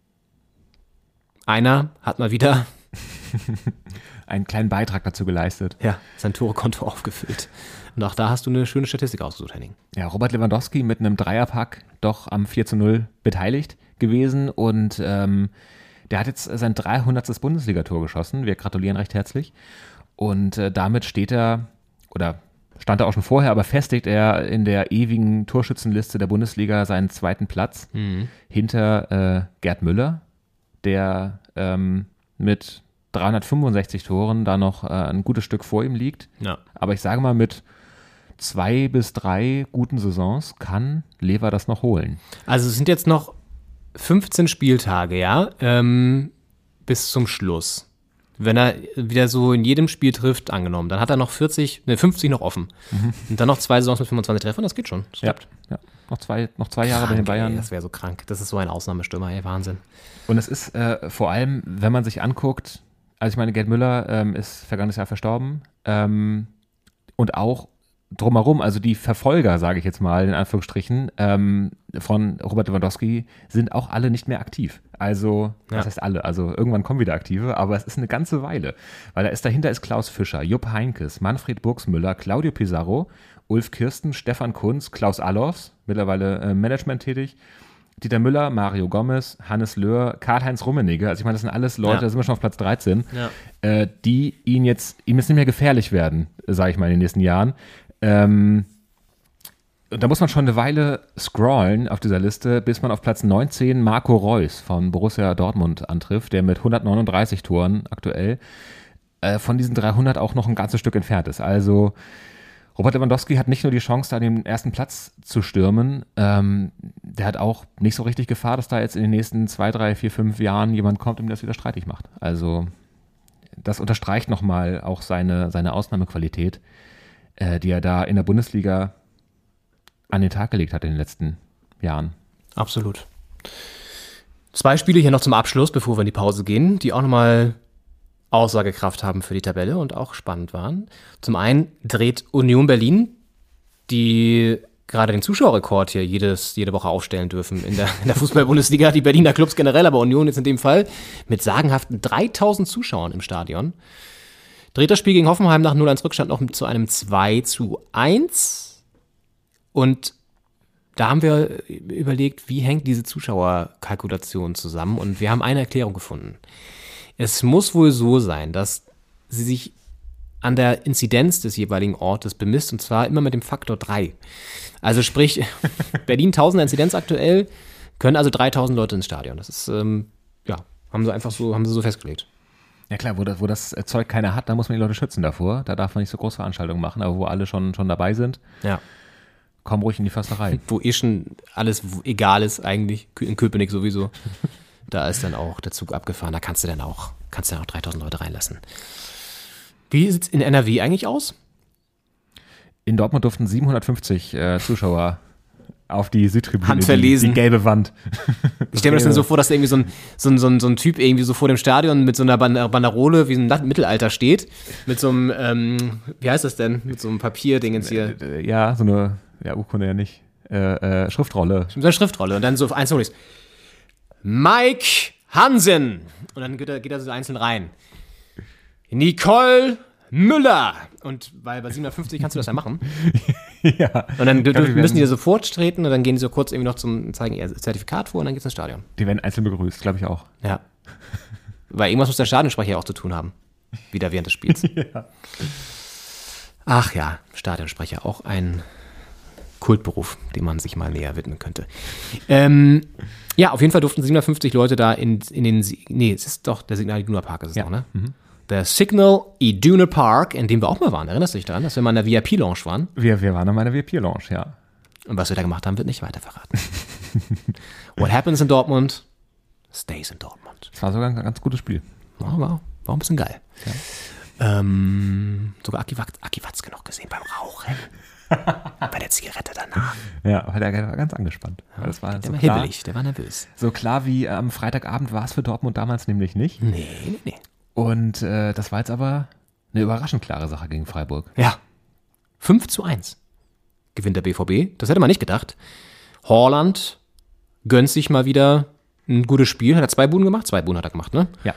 einer hat mal wieder [LAUGHS] einen kleinen Beitrag dazu geleistet. ja, sein Torekonto [LAUGHS] aufgefüllt. Und auch da hast du eine schöne Statistik ausgesucht, Henning. Ja, Robert Lewandowski mit einem Dreierpack doch am 4 zu 0 beteiligt gewesen und ähm, der hat jetzt sein 300. Bundesligator geschossen. Wir gratulieren recht herzlich. Und äh, damit steht er, oder stand er auch schon vorher, aber festigt er in der ewigen Torschützenliste der Bundesliga seinen zweiten Platz hinter äh, Gerd Müller, der ähm, mit 365 Toren da noch äh, ein gutes Stück vor ihm liegt. Ja. Aber ich sage mal, mit zwei bis drei guten Saisons kann Lever das noch holen. Also es sind jetzt noch 15 Spieltage, ja, ähm, bis zum Schluss. Wenn er wieder so in jedem Spiel trifft, angenommen, dann hat er noch 40, ne, 50 noch offen. Und dann noch zwei Saisons mit 25 Treffern, das geht schon. Das klappt. Ja. Noch zwei, noch zwei Jahre bei den Krank, ey, Bayern. das wäre so krank. Das ist so ein Ausnahmestürmer, ey, Wahnsinn. Und es ist äh, vor allem, wenn man sich anguckt, also ich meine, Gerd Müller ähm, ist vergangenes Jahr verstorben ähm, und auch drumherum, also die Verfolger, sage ich jetzt mal in Anführungsstrichen, ähm, von Robert Lewandowski sind auch alle nicht mehr aktiv. Also, Ja. das heißt alle, also irgendwann kommen wieder aktive, aber es ist eine ganze Weile, weil da ist dahinter ist Klaus Fischer, Jupp Heinkes, Manfred Burgsmüller, Claudio Pizarro, Ulf Kirsten, Stefan Kunz, Klaus Allofs, mittlerweile äh, Management tätig, Dieter Müller, Mario Gomez, Hannes Löhr, Karl-Heinz Rummenigge, also ich meine, das sind alles Leute, Ja. da sind wir schon auf Platz 13, Ja. äh, die ihn jetzt, ihm jetzt nicht mehr gefährlich werden, sage ich mal, in den nächsten Jahren. Ähm, da muss man schon eine Weile scrollen auf dieser Liste, bis man auf Platz 19 Marco Reus von Borussia Dortmund antrifft, der mit 139 Toren aktuell äh, von diesen 300 auch noch ein ganzes Stück entfernt ist. Also Robert Lewandowski hat nicht nur die Chance, da den ersten Platz zu stürmen, ähm, der hat auch nicht so richtig Gefahr, dass da jetzt in den nächsten zwei, drei, vier, fünf Jahren jemand kommt und ihm das wieder streitig macht. Also das unterstreicht nochmal auch seine, seine Ausnahmequalität, äh, die er da in der Bundesliga an den Tag gelegt hat in den letzten Jahren. Absolut. Zwei Spiele hier noch zum Abschluss, bevor wir in die Pause gehen, die auch nochmal Aussagekraft haben für die Tabelle und auch spannend waren. Zum einen dreht Union Berlin, die gerade den Zuschauerrekord hier jedes, jede Woche aufstellen dürfen in der, in der Fußball-Bundesliga, die Berliner Clubs generell, aber Union jetzt in dem Fall, mit sagenhaften 3000 Zuschauern im Stadion. Dreht das Spiel gegen Hoffenheim nach 0-1 Rückstand noch zu einem 2 zu 1. Und da haben wir überlegt, wie hängt diese Zuschauerkalkulation zusammen und wir haben eine Erklärung gefunden. Es muss wohl so sein, dass sie sich an der Inzidenz des jeweiligen Ortes bemisst und zwar immer mit dem Faktor 3. Also sprich, [LAUGHS] Berlin 1000 Inzidenz aktuell, können also 3000 Leute ins Stadion. Das ist, ähm, ja, haben sie einfach so, haben sie so festgelegt. Ja klar, wo das, wo das Zeug keiner hat, da muss man die Leute schützen davor. Da darf man nicht so große Veranstaltungen machen, aber wo alle schon, schon dabei sind, Ja. komm ruhig in die Försterei. [LAUGHS] Wo eh schon alles egal ist eigentlich, in Köpenick sowieso. Da ist dann auch der Zug abgefahren, da kannst du dann auch, kannst du dann auch 3000 Leute reinlassen. Wie sieht's in NRW eigentlich aus? In Dortmund durften 750 äh, Zuschauer auf die Südtribüne. Handverlesen. Die, die gelbe Wand. Ich stelle mir das [LAUGHS] dann so vor, dass da irgendwie so ein, so, ein, so, ein, so ein Typ irgendwie so vor dem Stadion mit so einer Ban- Banderole wie ein Mittelalter steht. Mit so einem, ähm, wie heißt das denn? Mit so einem Papierdingens hier. Äh, Ja, so eine, ja, Urkunde ja nicht. äh, äh, Schriftrolle. mit seiner Schriftrolle und dann so einzeln ist Mike Hansen und dann geht er, geht er so einzeln rein. Nicole Müller und weil bei 750 kannst du das ja machen. [LAUGHS] [LAUGHS] ja. Und dann Glaub, müssen die werden- so vortreten und dann gehen die so kurz irgendwie noch zum zeigen ihr Zertifikat vor und dann geht's ins Stadion. Die werden einzeln begrüßt, glaube ich auch. Ja. [LAUGHS] Weil irgendwas muss der Stadionsprecher auch zu tun haben. Wieder während des Spiels. [LAUGHS] Ach ja, Stadionsprecher, auch ein Kultberuf, dem man sich mal näher widmen könnte. Ähm, ja, auf jeden Fall durften 750 Leute da in, in den, nee, es ist doch der Signal Iduna Park, ist es Ja. doch, ne? Der Signal Iduna Park, in dem wir auch mal waren, erinnerst du dich daran, dass wir mal in der VIP-Lounge waren? Wir, wir waren in meiner VIP-Lounge, ja. Und was wir da gemacht haben, wird nicht weiter verraten. [LAUGHS] What happens in Dortmund, stays in Dortmund. Es war sogar ein ganz gutes Spiel. War, war, war ein bisschen geil. Ähm, sogar Aki, Aki Watzke noch gesehen beim Rauchen. [LAUGHS] Bei der Zigarette danach. Ja, aber der war ganz angespannt. Weil das war Der so war klar, hibbelig, der war nervös. so klar wie am Freitagabend war es für Dortmund damals nämlich nicht. Nee, nee, nee. Und äh, das war jetzt aber eine überraschend klare Sache gegen Freiburg. Ja. 5 zu 1 gewinnt der BVB. Das hätte man nicht gedacht. Horland gönnt sich mal wieder ein gutes Spiel. Hat er zwei Buden gemacht? Zwei Buden hat er gemacht, ne? Ja.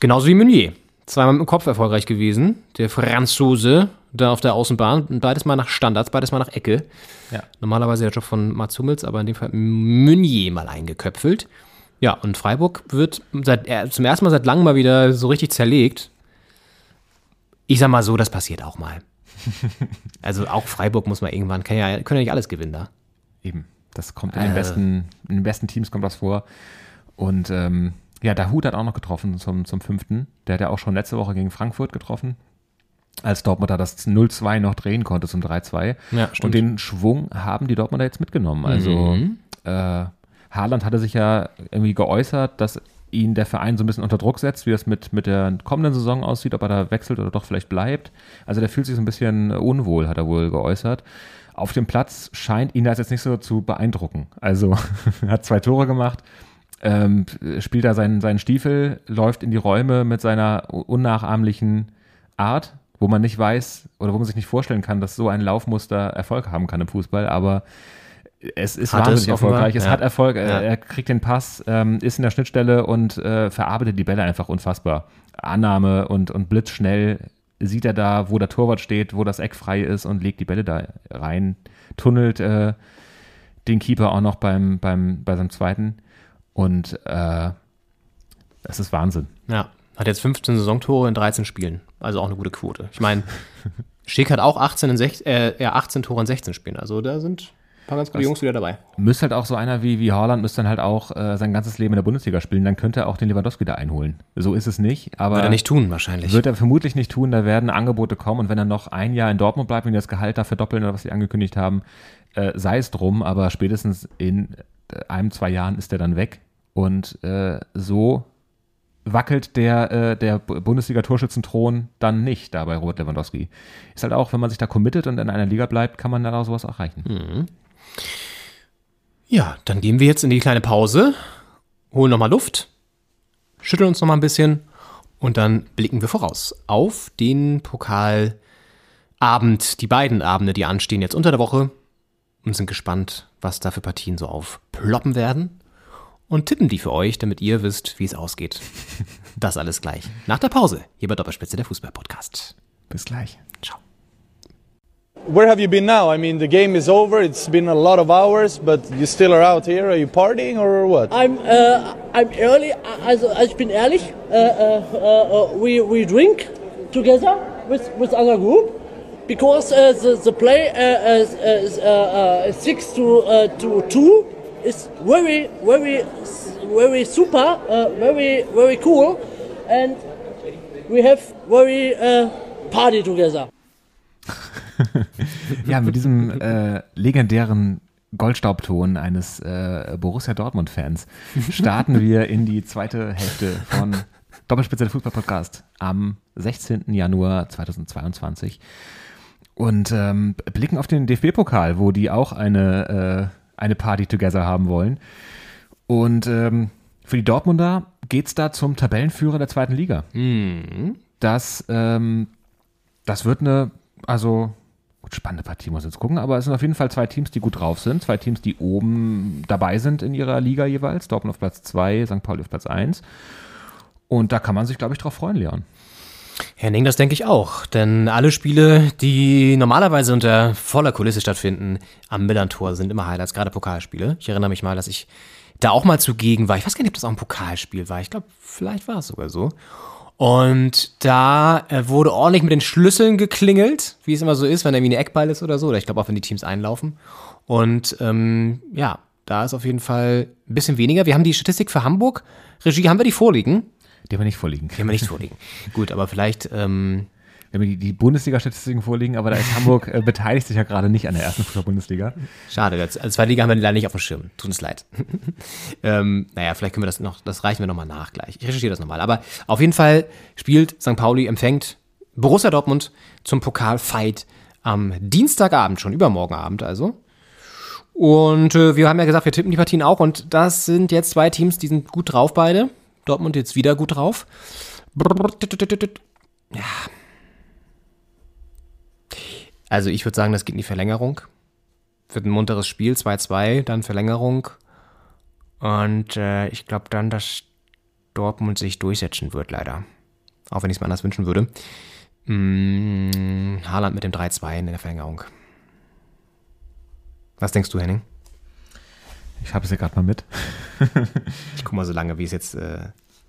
Genauso wie Meunier. Zweimal mit dem Kopf erfolgreich gewesen. Der Franzose da auf der Außenbahn. Beides mal nach Standards, beides mal nach Ecke. Ja. Normalerweise der Job von Mats Hummels, aber in dem Fall Meunier mal eingeköpfelt. Ja, und Freiburg wird seit, äh, zum ersten Mal seit langem mal wieder so richtig zerlegt. Ich sag mal so, das passiert auch mal. [LAUGHS] Also auch Freiburg muss man irgendwann, kann ja, können ja nicht alles gewinnen da. Eben. Das kommt in den, Äh. besten, in den besten Teams kommt das vor. Und ähm, ja, der Hut hat auch noch getroffen zum, zum fünften. Der hat ja auch schon letzte Woche gegen Frankfurt getroffen. Als Dortmunder das 0-2 noch drehen konnte zum 3-2. Ja. Und den Schwung haben die Dortmunder jetzt mitgenommen. Also Mhm. äh, Haaland hatte sich ja irgendwie geäußert, dass ihn der Verein so ein bisschen unter Druck setzt, wie das mit, mit der kommenden Saison aussieht, ob er da wechselt oder doch vielleicht bleibt. Also der fühlt sich so ein bisschen unwohl, hat er wohl geäußert. Auf dem Platz scheint ihn das jetzt nicht so zu beeindrucken. Also er [LAUGHS] hat zwei Tore gemacht, ähm, spielt da seinen, seinen Stiefel, läuft in die Räume mit seiner unnachahmlichen Art, wo man nicht weiß oder wo man sich nicht vorstellen kann, dass so ein Laufmuster Erfolg haben kann im Fußball, aber es ist Hat es wahnsinnig offenbar, erfolgreich. Es ja. hat Erfolg. Er, Ja. er kriegt den Pass, ähm, ist in der Schnittstelle und äh, verarbeitet die Bälle einfach unfassbar. Annahme und, und blitzschnell sieht er da, wo der Torwart steht, wo das Eck frei ist und legt die Bälle da rein, tunnelt äh, den Keeper auch noch beim, beim, bei seinem zweiten. Und äh, das ist Wahnsinn. Ja, hat jetzt 15 Saisontore in 13 Spielen. Also auch eine gute Quote. Ich meine, Schick hat auch 18, in 16, äh, ja, 18 Tore in 16 Spielen. Also da sind paar ganz gute Jungs wieder dabei. Müsste halt auch so einer wie, wie Haaland, müsste dann halt auch äh, sein ganzes Leben in der Bundesliga spielen, dann könnte er auch den Lewandowski da einholen. So ist es nicht, aber Wird er nicht tun, wahrscheinlich. wird er vermutlich nicht tun, da werden Angebote kommen und wenn er noch ein Jahr in Dortmund bleibt und das Gehalt da verdoppeln oder was sie angekündigt haben, äh, sei es drum, aber spätestens in äh, einem, zwei Jahren ist er dann weg und äh, so wackelt der, äh, der Bundesliga-Torschützenthron dann nicht da bei Robert Lewandowski. Ist halt auch, wenn man sich da committet und in einer Liga bleibt, kann man dann auch sowas erreichen. Ja, dann gehen wir jetzt in die kleine Pause, holen nochmal Luft, schütteln uns nochmal ein bisschen und dann blicken wir voraus auf den Pokalabend, die beiden Abende, die anstehen jetzt unter der Woche und sind gespannt, was da für Partien so aufploppen werden und tippen die für euch, damit ihr wisst, wie es ausgeht. [LAUGHS] Das alles gleich nach der Pause hier bei Doppelspitze der Fußball-Podcast. Bis gleich. Where have you been now? I mean, the game is over. It's been a lot of hours, but you still are out here. Are you partying or what? I'm uh, I'm early. Also ich bin ehrlich. Uh, uh, uh, uh, we we drink together with with other group because uh, the the play uh, is, uh, uh, six to uh, to two is very very very super, uh, very very cool, and we have very uh, party together. Ja, mit diesem äh, legendären Goldstaubton eines äh, Borussia Dortmund-Fans starten wir in die zweite Hälfte von Doppelspitze der Fußball-Podcast am 16. Januar 2022 und ähm, blicken auf den DFB-Pokal, wo die auch eine, äh, eine Party together haben wollen. Und ähm, für die Dortmunder geht's da zum Tabellenführer der zweiten Liga. Das, ähm, das wird eine, also Gut, spannende Partie muss jetzt gucken, aber es sind auf jeden Fall zwei Teams, die gut drauf sind. Zwei Teams, die oben dabei sind in ihrer Liga jeweils. Dortmund auf Platz 2, St. Pauli auf Platz 1. Und da kann man sich, glaube ich, drauf freuen, Leon. Henning, das denke ich auch. Denn alle Spiele, die normalerweise unter voller Kulisse stattfinden, am Millantor sind immer Highlights, gerade Pokalspiele. Ich erinnere mich mal, dass ich da auch mal zugegen war. Ich weiß gar nicht, ob das auch ein Pokalspiel war. Ich glaube, vielleicht war es sogar so. Und da äh, wurde ordentlich mit den Schlüsseln geklingelt, wie es immer so ist, wenn irgendwie eine Eckball ist oder so. Oder ich glaube auch, wenn die Teams einlaufen. Und ähm, ja, da ist auf jeden Fall ein bisschen weniger. Wir haben die Statistik für Hamburg. Regie, haben wir die vorliegen? Die haben wir nicht vorliegen. Die haben wir nicht vorliegen. [LAUGHS] Gut, aber vielleicht. Ähm, wir haben die, die Bundesliga-Statistiken vorliegen, aber da ist Hamburg äh, beteiligt sich ja gerade nicht an der ersten Fußball-Bundesliga. Schade, als, zweite Liga haben wir leider nicht auf dem Schirm. Tut uns leid. [LAUGHS] ähm, naja, vielleicht können wir das noch, das reichen wir nochmal nach gleich. Ich recherchiere das nochmal. Aber auf jeden Fall spielt St. Pauli, empfängt Borussia Dortmund zum Pokalfight am Dienstagabend, schon übermorgen Abend also. Und äh, wir haben ja gesagt, wir tippen die Partien auch. Und das sind jetzt zwei Teams, die sind gut drauf beide. Dortmund jetzt wieder gut drauf. Ja. Also ich würde sagen, das geht in die Verlängerung. Wird ein munteres Spiel, 2-2, dann Verlängerung. Und äh, ich glaube dann, dass Dortmund sich durchsetzen wird, leider. Auch wenn ich es mir anders wünschen würde. Hm, Haaland mit dem 3-2 in der Verlängerung. Was denkst du, Henning? Ich habe es ja gerade mal mit. [LAUGHS] ich guck mal so lange, wie es jetzt. Äh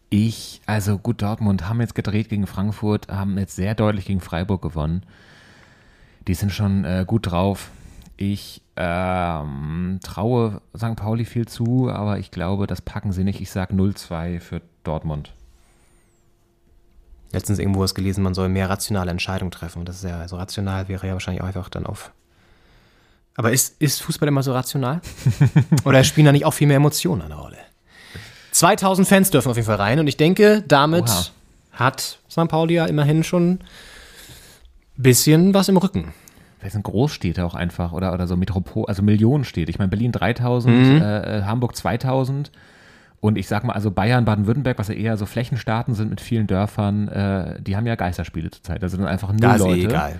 ich, also gut, Dortmund haben jetzt gedreht gegen Frankfurt, haben jetzt sehr deutlich gegen Freiburg gewonnen. Die sind schon äh, gut drauf. Ich ähm, traue St. Pauli viel zu, aber ich glaube, das packen sie nicht. Ich sage 0-2 für Dortmund. Letztens irgendwo was gelesen, man soll mehr rationale Entscheidungen treffen. Das ist ja, also rational wäre ja wahrscheinlich auch einfach dann auf aber ist, ist Fußball immer so rational? [LAUGHS] Oder spielen da nicht auch viel mehr Emotionen eine Rolle? 2000 Fans dürfen auf jeden Fall rein und ich denke, damit Oha. hat St. Pauli ja immerhin schon bisschen was im Rücken. Vielleicht sind Großstädte auch einfach oder, oder so Metropol, also Millionenstädte. Ich meine, Berlin 3000, mhm. äh, Hamburg 2000. Und ich sag mal, also Bayern, Baden-Württemberg, was ja eher so Flächenstaaten sind mit vielen Dörfern, äh, die haben ja Geisterspiele zurzeit. Da sind einfach null das ist Leute. Eh egal.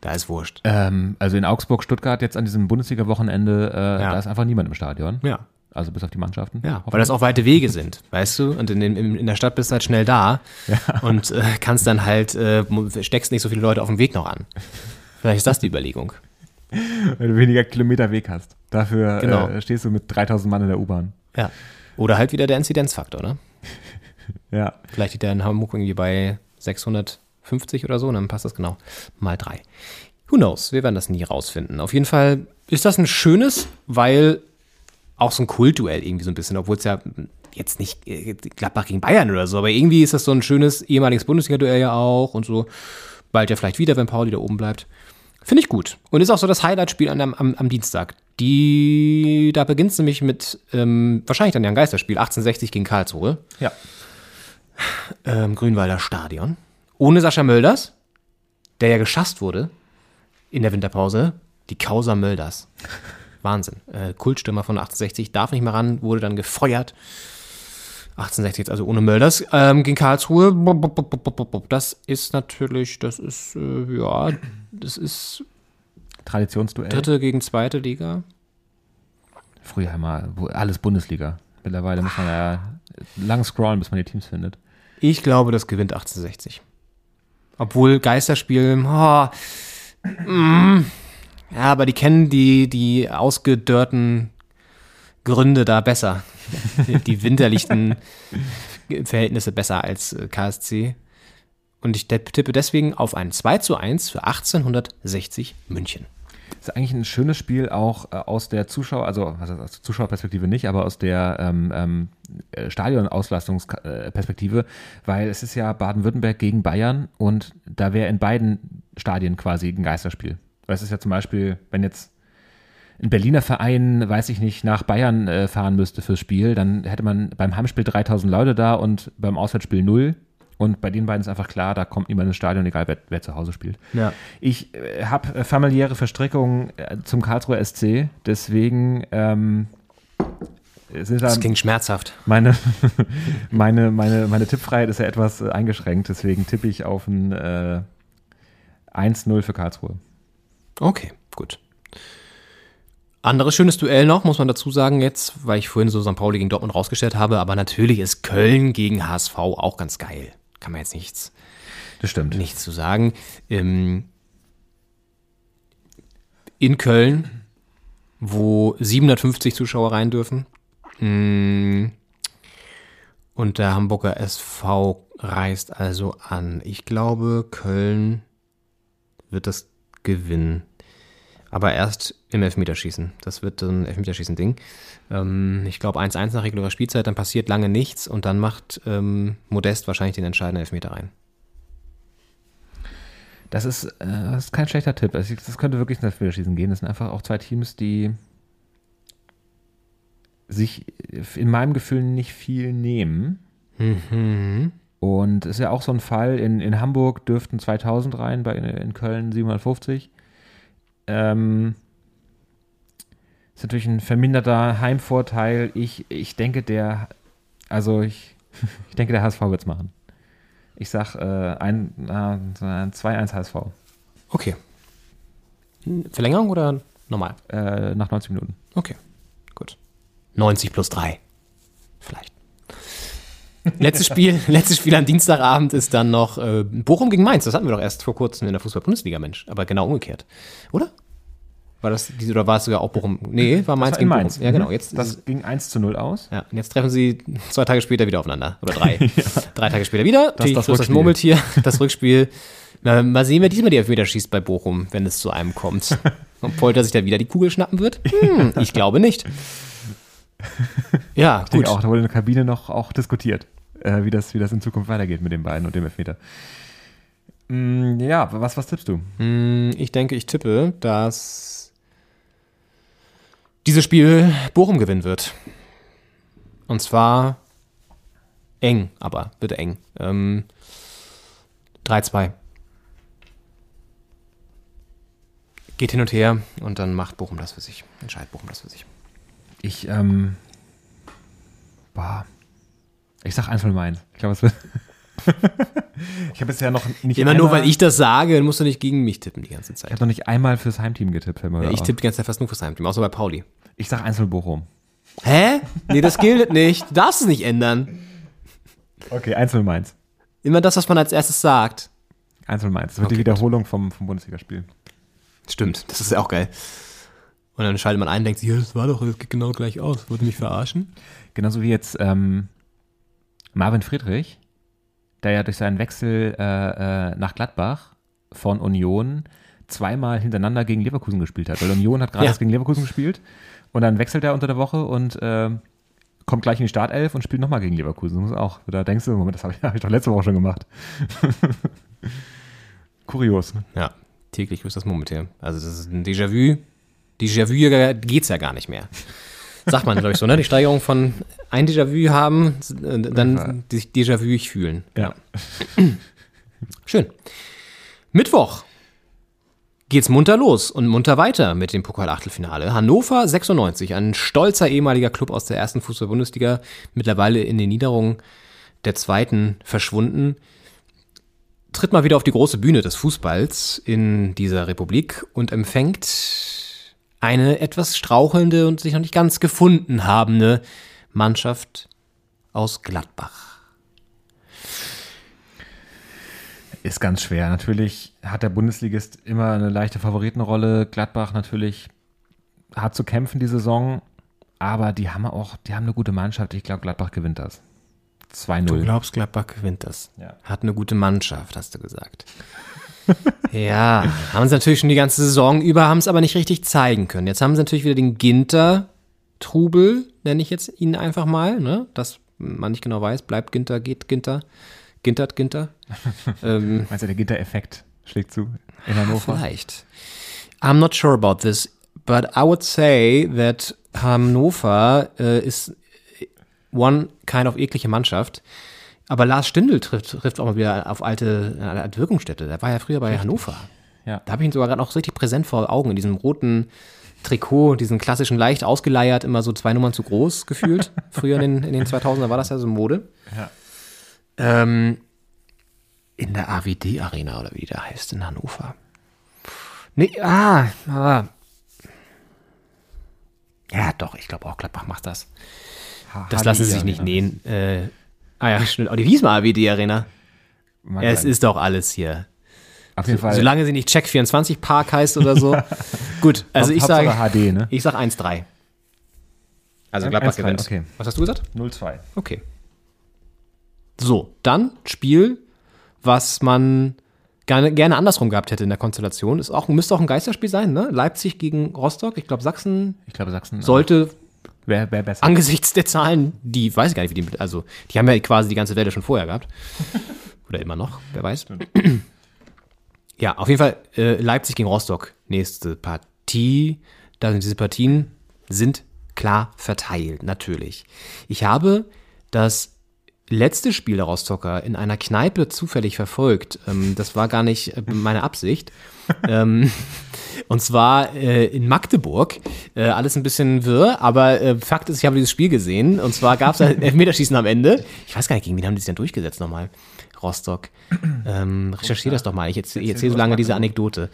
Da ist wurscht. Ähm, also in Augsburg, Stuttgart jetzt an diesem Bundesliga-Wochenende, äh, ja. da ist einfach niemand im Stadion. Ja. Also bis auf die Mannschaften. Ja, weil das auch weite Wege sind, weißt du? Und in, in, in der Stadt bist du halt schnell da ja. und äh, kannst dann halt, äh, steckst nicht so viele Leute auf dem Weg noch an. Vielleicht ist das die Überlegung. Weil du weniger Kilometer Weg hast. Dafür genau. äh, stehst du mit 3000 Mann in der U-Bahn. Ja. Oder halt wieder der Inzidenzfaktor, ne? [LAUGHS] ja. Vielleicht liegt der in Hamburg irgendwie bei 600 50 oder so, dann passt das genau mal drei. Who knows? Wir werden das nie rausfinden. Auf jeden Fall ist das ein schönes, weil auch so ein Kultduell irgendwie so ein bisschen, obwohl es ja jetzt nicht äh, Gladbach gegen Bayern oder so, aber irgendwie ist das so ein schönes ehemaliges Bundesliga-Duell ja auch und so. Bald ja vielleicht wieder, wenn Pauli da oben bleibt. Finde ich gut. Und ist auch so das Highlight-Spiel am, am, am, Dienstag. Die, da beginnt es nämlich mit, ähm, wahrscheinlich dann ja ein Geisterspiel, 1860 gegen Karlsruhe. Ja. Ähm, Grünwalder Stadion ohne Sascha Mölders, der ja geschasst wurde in der Winterpause, die Causa Mölders. Wahnsinn. Äh, Kultstürmer von 1860, darf nicht mehr ran, wurde dann gefeuert. 1860 jetzt also ohne Mölders ähm, gegen Karlsruhe. Das ist natürlich, das ist, äh, ja, das ist Traditionsduell. Dritte gegen zweite Liga. Früher immer alles Bundesliga. Mittlerweile muss man ja lang scrollen, bis man die Teams findet. Ich glaube, das gewinnt 1860. Obwohl Geisterspiel, oh, mm, ja, aber die kennen die, die ausgedörrten Gründe da besser. die winterlichten [LAUGHS] Verhältnisse besser als äh, KSC. Und ich tippe deswegen auf ein 2 zu 1 für 1860 München. Das ist eigentlich ein schönes Spiel auch äh, aus der Zuschauer, also heißt, aus der Zuschauerperspektive nicht, aber aus der ähm, ähm, äh, Stadionauslastungsperspektive, weil es ist ja Baden-Württemberg gegen Bayern und da wäre in beiden Stadien quasi ein Geisterspiel. Weil es ist ja zum Beispiel, wenn jetzt ein Berliner Verein, weiß ich nicht, nach Bayern äh, fahren müsste fürs Spiel, dann hätte man beim Heimspiel 3000 Leute da und beim Auswärtsspiel null. Und bei den beiden ist einfach klar, da kommt niemand ins Stadion, egal wer, wer zu Hause spielt. Ja. Ich äh, habe äh, familiäre Verstrickungen äh, zum Karlsruher SC, deswegen ähm, sind das klingt schmerzhaft. Meine, [LAUGHS] meine, meine, meine Tippfreiheit ist ja etwas äh, eingeschränkt, deswegen tippe ich auf ein äh, 1-0 für Karlsruhe. Okay, gut. Anderes schönes Duell noch, muss man dazu sagen jetzt, weil ich vorhin so St. Pauli gegen Dortmund rausgestellt habe, aber natürlich ist Köln gegen HSV auch ganz geil. Kann man jetzt nichts, Das stimmt. nichts zu sagen. Ähm, in Köln, wo 750 Zuschauer rein dürfen. Mm, Und der Hamburger SV reist also an. Ich glaube, Köln wird das gewinnen. Aber erst im Elfmeterschießen. Das wird ein Elfmeterschießen-Ding. Ähm, ich glaube 1-1 nach regulärer Spielzeit, dann passiert lange nichts und dann macht ähm, Modest wahrscheinlich den entscheidenden Elfmeter rein. Das ist, äh, das ist kein schlechter Tipp. Also, das könnte wirklich ins Elfmeterschießen gehen. Das sind einfach auch zwei Teams, die sich in meinem Gefühl nicht viel nehmen. Mhm. Und ist ja auch so ein Fall, in, in Hamburg dürften 2000 rein, bei, in Köln 750. Ähm, ist natürlich ein verminderter Heimvorteil. Ich, ich denke, der, also ich, [LAUGHS] ich denke, der HSV wird es machen. Ich sag äh, ein, äh, 2-1 HSV. Okay. Verlängerung oder normal? Äh, nach 90 Minuten. Okay, gut. 90 plus 3. Vielleicht. Letztes Spiel, [LAUGHS] letztes Spiel am Dienstagabend ist dann noch äh, Bochum gegen Mainz. Das hatten wir doch erst vor kurzem in der Fußball-Bundesliga, Mensch. Aber genau umgekehrt. Oder? War das oder war es sogar auch Bochum? Nee, war Mainz war gegen Mainz. Bochum. Ja, genau. Mhm. Jetzt, das ging 1 zu 0 aus. ja, und jetzt treffen sie zwei Tage später wieder aufeinander. Oder drei. [LAUGHS] Drei Tage später wieder. Das ist das das Rückspiel. Murmeltier, [LAUGHS] das Rückspiel. Na, mal sehen, wer diesmal die Elfmeter schießt bei Bochum, wenn es zu einem kommt. Und Polter sich da wieder die Kugel schnappen wird? Hm, ich glaube nicht. Ja, Ich gut. auch, da wurde in der Kabine noch auch diskutiert, äh, wie, das, wie das in Zukunft weitergeht mit den beiden und dem Elfmeter. Mm, ja, was, was tippst du? Hm, Ich denke, ich tippe, dass dieses Spiel Bochum gewinnen wird. Und zwar eng, aber wird eng. Ähm, 3-2. Geht hin und her und dann macht Bochum das für sich. Entscheidet Bochum das für sich. Ich, ähm, boah. Ich sag 1 von Mainz. Ich glaube, es wird. [LAUGHS] ich habe bisher noch nicht Immer nur, weil ich das sage, dann musst du nicht gegen mich tippen die ganze Ich Zeit. habe noch nicht einmal fürs Heimteam getippt. Ja, ich tippe die ganze Zeit fast nur fürs Heimteam, außer bei Pauli. Ich sag 1 von Bochum. Hä? Nee, das gilt [LAUGHS] nicht. Du darfst es nicht ändern. Okay, 1 von Mainz. Immer das, was man als erstes sagt. 1 von Mainz. Das wird Okay, die Wiederholung vom, vom Bundesligaspiel. Stimmt, das ist ja auch geil. Und dann schaltet man ein und denkt sich, ja, das war doch, das geht genau gleich aus. Wollte mich verarschen? Genauso wie jetzt ähm, Marvin Friedrich, der ja durch seinen Wechsel äh, äh, nach Gladbach von Union zweimal hintereinander gegen Leverkusen gespielt hat. Weil Union hat gerade Ja. erst gegen Leverkusen gespielt und dann wechselt er unter der Woche und äh, kommt gleich in die Startelf und spielt nochmal gegen Leverkusen. Das muss auch. Da denkst du, Moment, das habe ich, [LAUGHS] hab ich doch letzte Woche schon gemacht. [LAUGHS] Kurios. ne? Ja, täglich grüßt das Murmeltier. Also das ist ein Déjà-vu. Déjà-vu geht's ja gar nicht mehr. Sagt man, glaube ich, so, ne? Die Steigerung von ein Déjà-vu haben, äh, dann sich Déjà-vu fühlen. Ja. Schön. Mittwoch geht's munter los und munter weiter mit dem Pokal-Achtelfinale. Hannover 96, ein stolzer ehemaliger Club aus der ersten Fußball-Bundesliga, mittlerweile in den Niederungen der zweiten verschwunden, tritt mal wieder auf die große Bühne des Fußballs in dieser Republik und empfängt eine etwas strauchelnde und sich noch nicht ganz gefunden habende Mannschaft aus Gladbach. Ist ganz schwer. Natürlich hat der Bundesligist immer eine leichte Favoritenrolle. Gladbach natürlich hat zu kämpfen die Saison, aber die haben auch, die haben eine gute Mannschaft. Ich glaube, Gladbach gewinnt das. 2-0. Du glaubst, Gladbach gewinnt das. Ja. Hat eine gute Mannschaft, hast du gesagt. Ja, haben sie natürlich schon die ganze Saison über, haben es aber nicht richtig zeigen können. Jetzt haben sie natürlich wieder den Ginter-Trubel, nenne ich jetzt ihn einfach mal, ne? Dass man nicht genau weiß, bleibt Ginter, geht Ginter, Gintert Ginter. [LAUGHS] ähm, Meinst du, der Gitter-Effekt schlägt zu in Hannover? Vielleicht. I'm not sure about this, but I would say that Hannover äh, ist one kind of eklige Mannschaft. Aber Lars Stindl trifft, trifft auch mal wieder auf alte, eine alte Wirkungsstätte. Der war ja früher bei Hannover. Ja. Da habe ich ihn sogar gerade noch richtig präsent vor Augen, in diesem roten Trikot, diesen klassischen leicht ausgeleiert, immer so zwei Nummern zu groß gefühlt. [LAUGHS] früher in den, in den 2000er war das ja so Mode. Ja. Ähm, in der AWD Arena oder wie die da heißt in Hannover. Nee, ah, ah. Ja, doch, ich glaube auch Gladbach macht das. Das lassen sie sich nicht nähen. Äh, ah ja, stimmt. Oh, die hieß mal AWD Arena. Mag Es sein. ist doch alles hier. Auf jeden Fall. Solange sie nicht Check 24 Park heißt oder so. [LAUGHS] Gut, also ich sage HD, ne? ich sag 1-3. Also Gladbach 1-3, gewinnt. okay. Was hast du gesagt? 0-2. Okay. So, dann Spiel, was man gerne, gerne andersrum gehabt hätte in der Konstellation. Ist auch, müsste auch ein Geisterspiel sein, ne? Leipzig gegen Rostock. Ich glaube, Sachsen Ich glaube, Sachsen sollte wäre wär besser. angesichts der Zahlen, die weiß ich gar nicht, wie die, also die haben ja quasi die ganze Welle schon vorher gehabt. [LAUGHS] Oder immer noch, wer weiß. [CLEARS THROAT] Ja, auf jeden Fall äh, Leipzig gegen Rostock. Nächste Partie. Da sind diese Partien sind klar verteilt, natürlich. Ich habe das letzte Spiel der Rostocker in einer Kneipe zufällig verfolgt. Ähm, das war gar nicht äh, meine Absicht. [LAUGHS] ähm, und zwar äh, in Magdeburg. Äh, alles ein bisschen wirr, aber äh, Fakt ist, ich habe dieses Spiel gesehen. Und zwar gab es ein [LAUGHS] Elfmeterschießen am Ende. Ich weiß gar nicht, gegen wen haben die sich denn durchgesetzt nochmal? Rostock. Ähm, recherchiere das doch mal. Ich erzähle erzähl so lange diese Anekdote.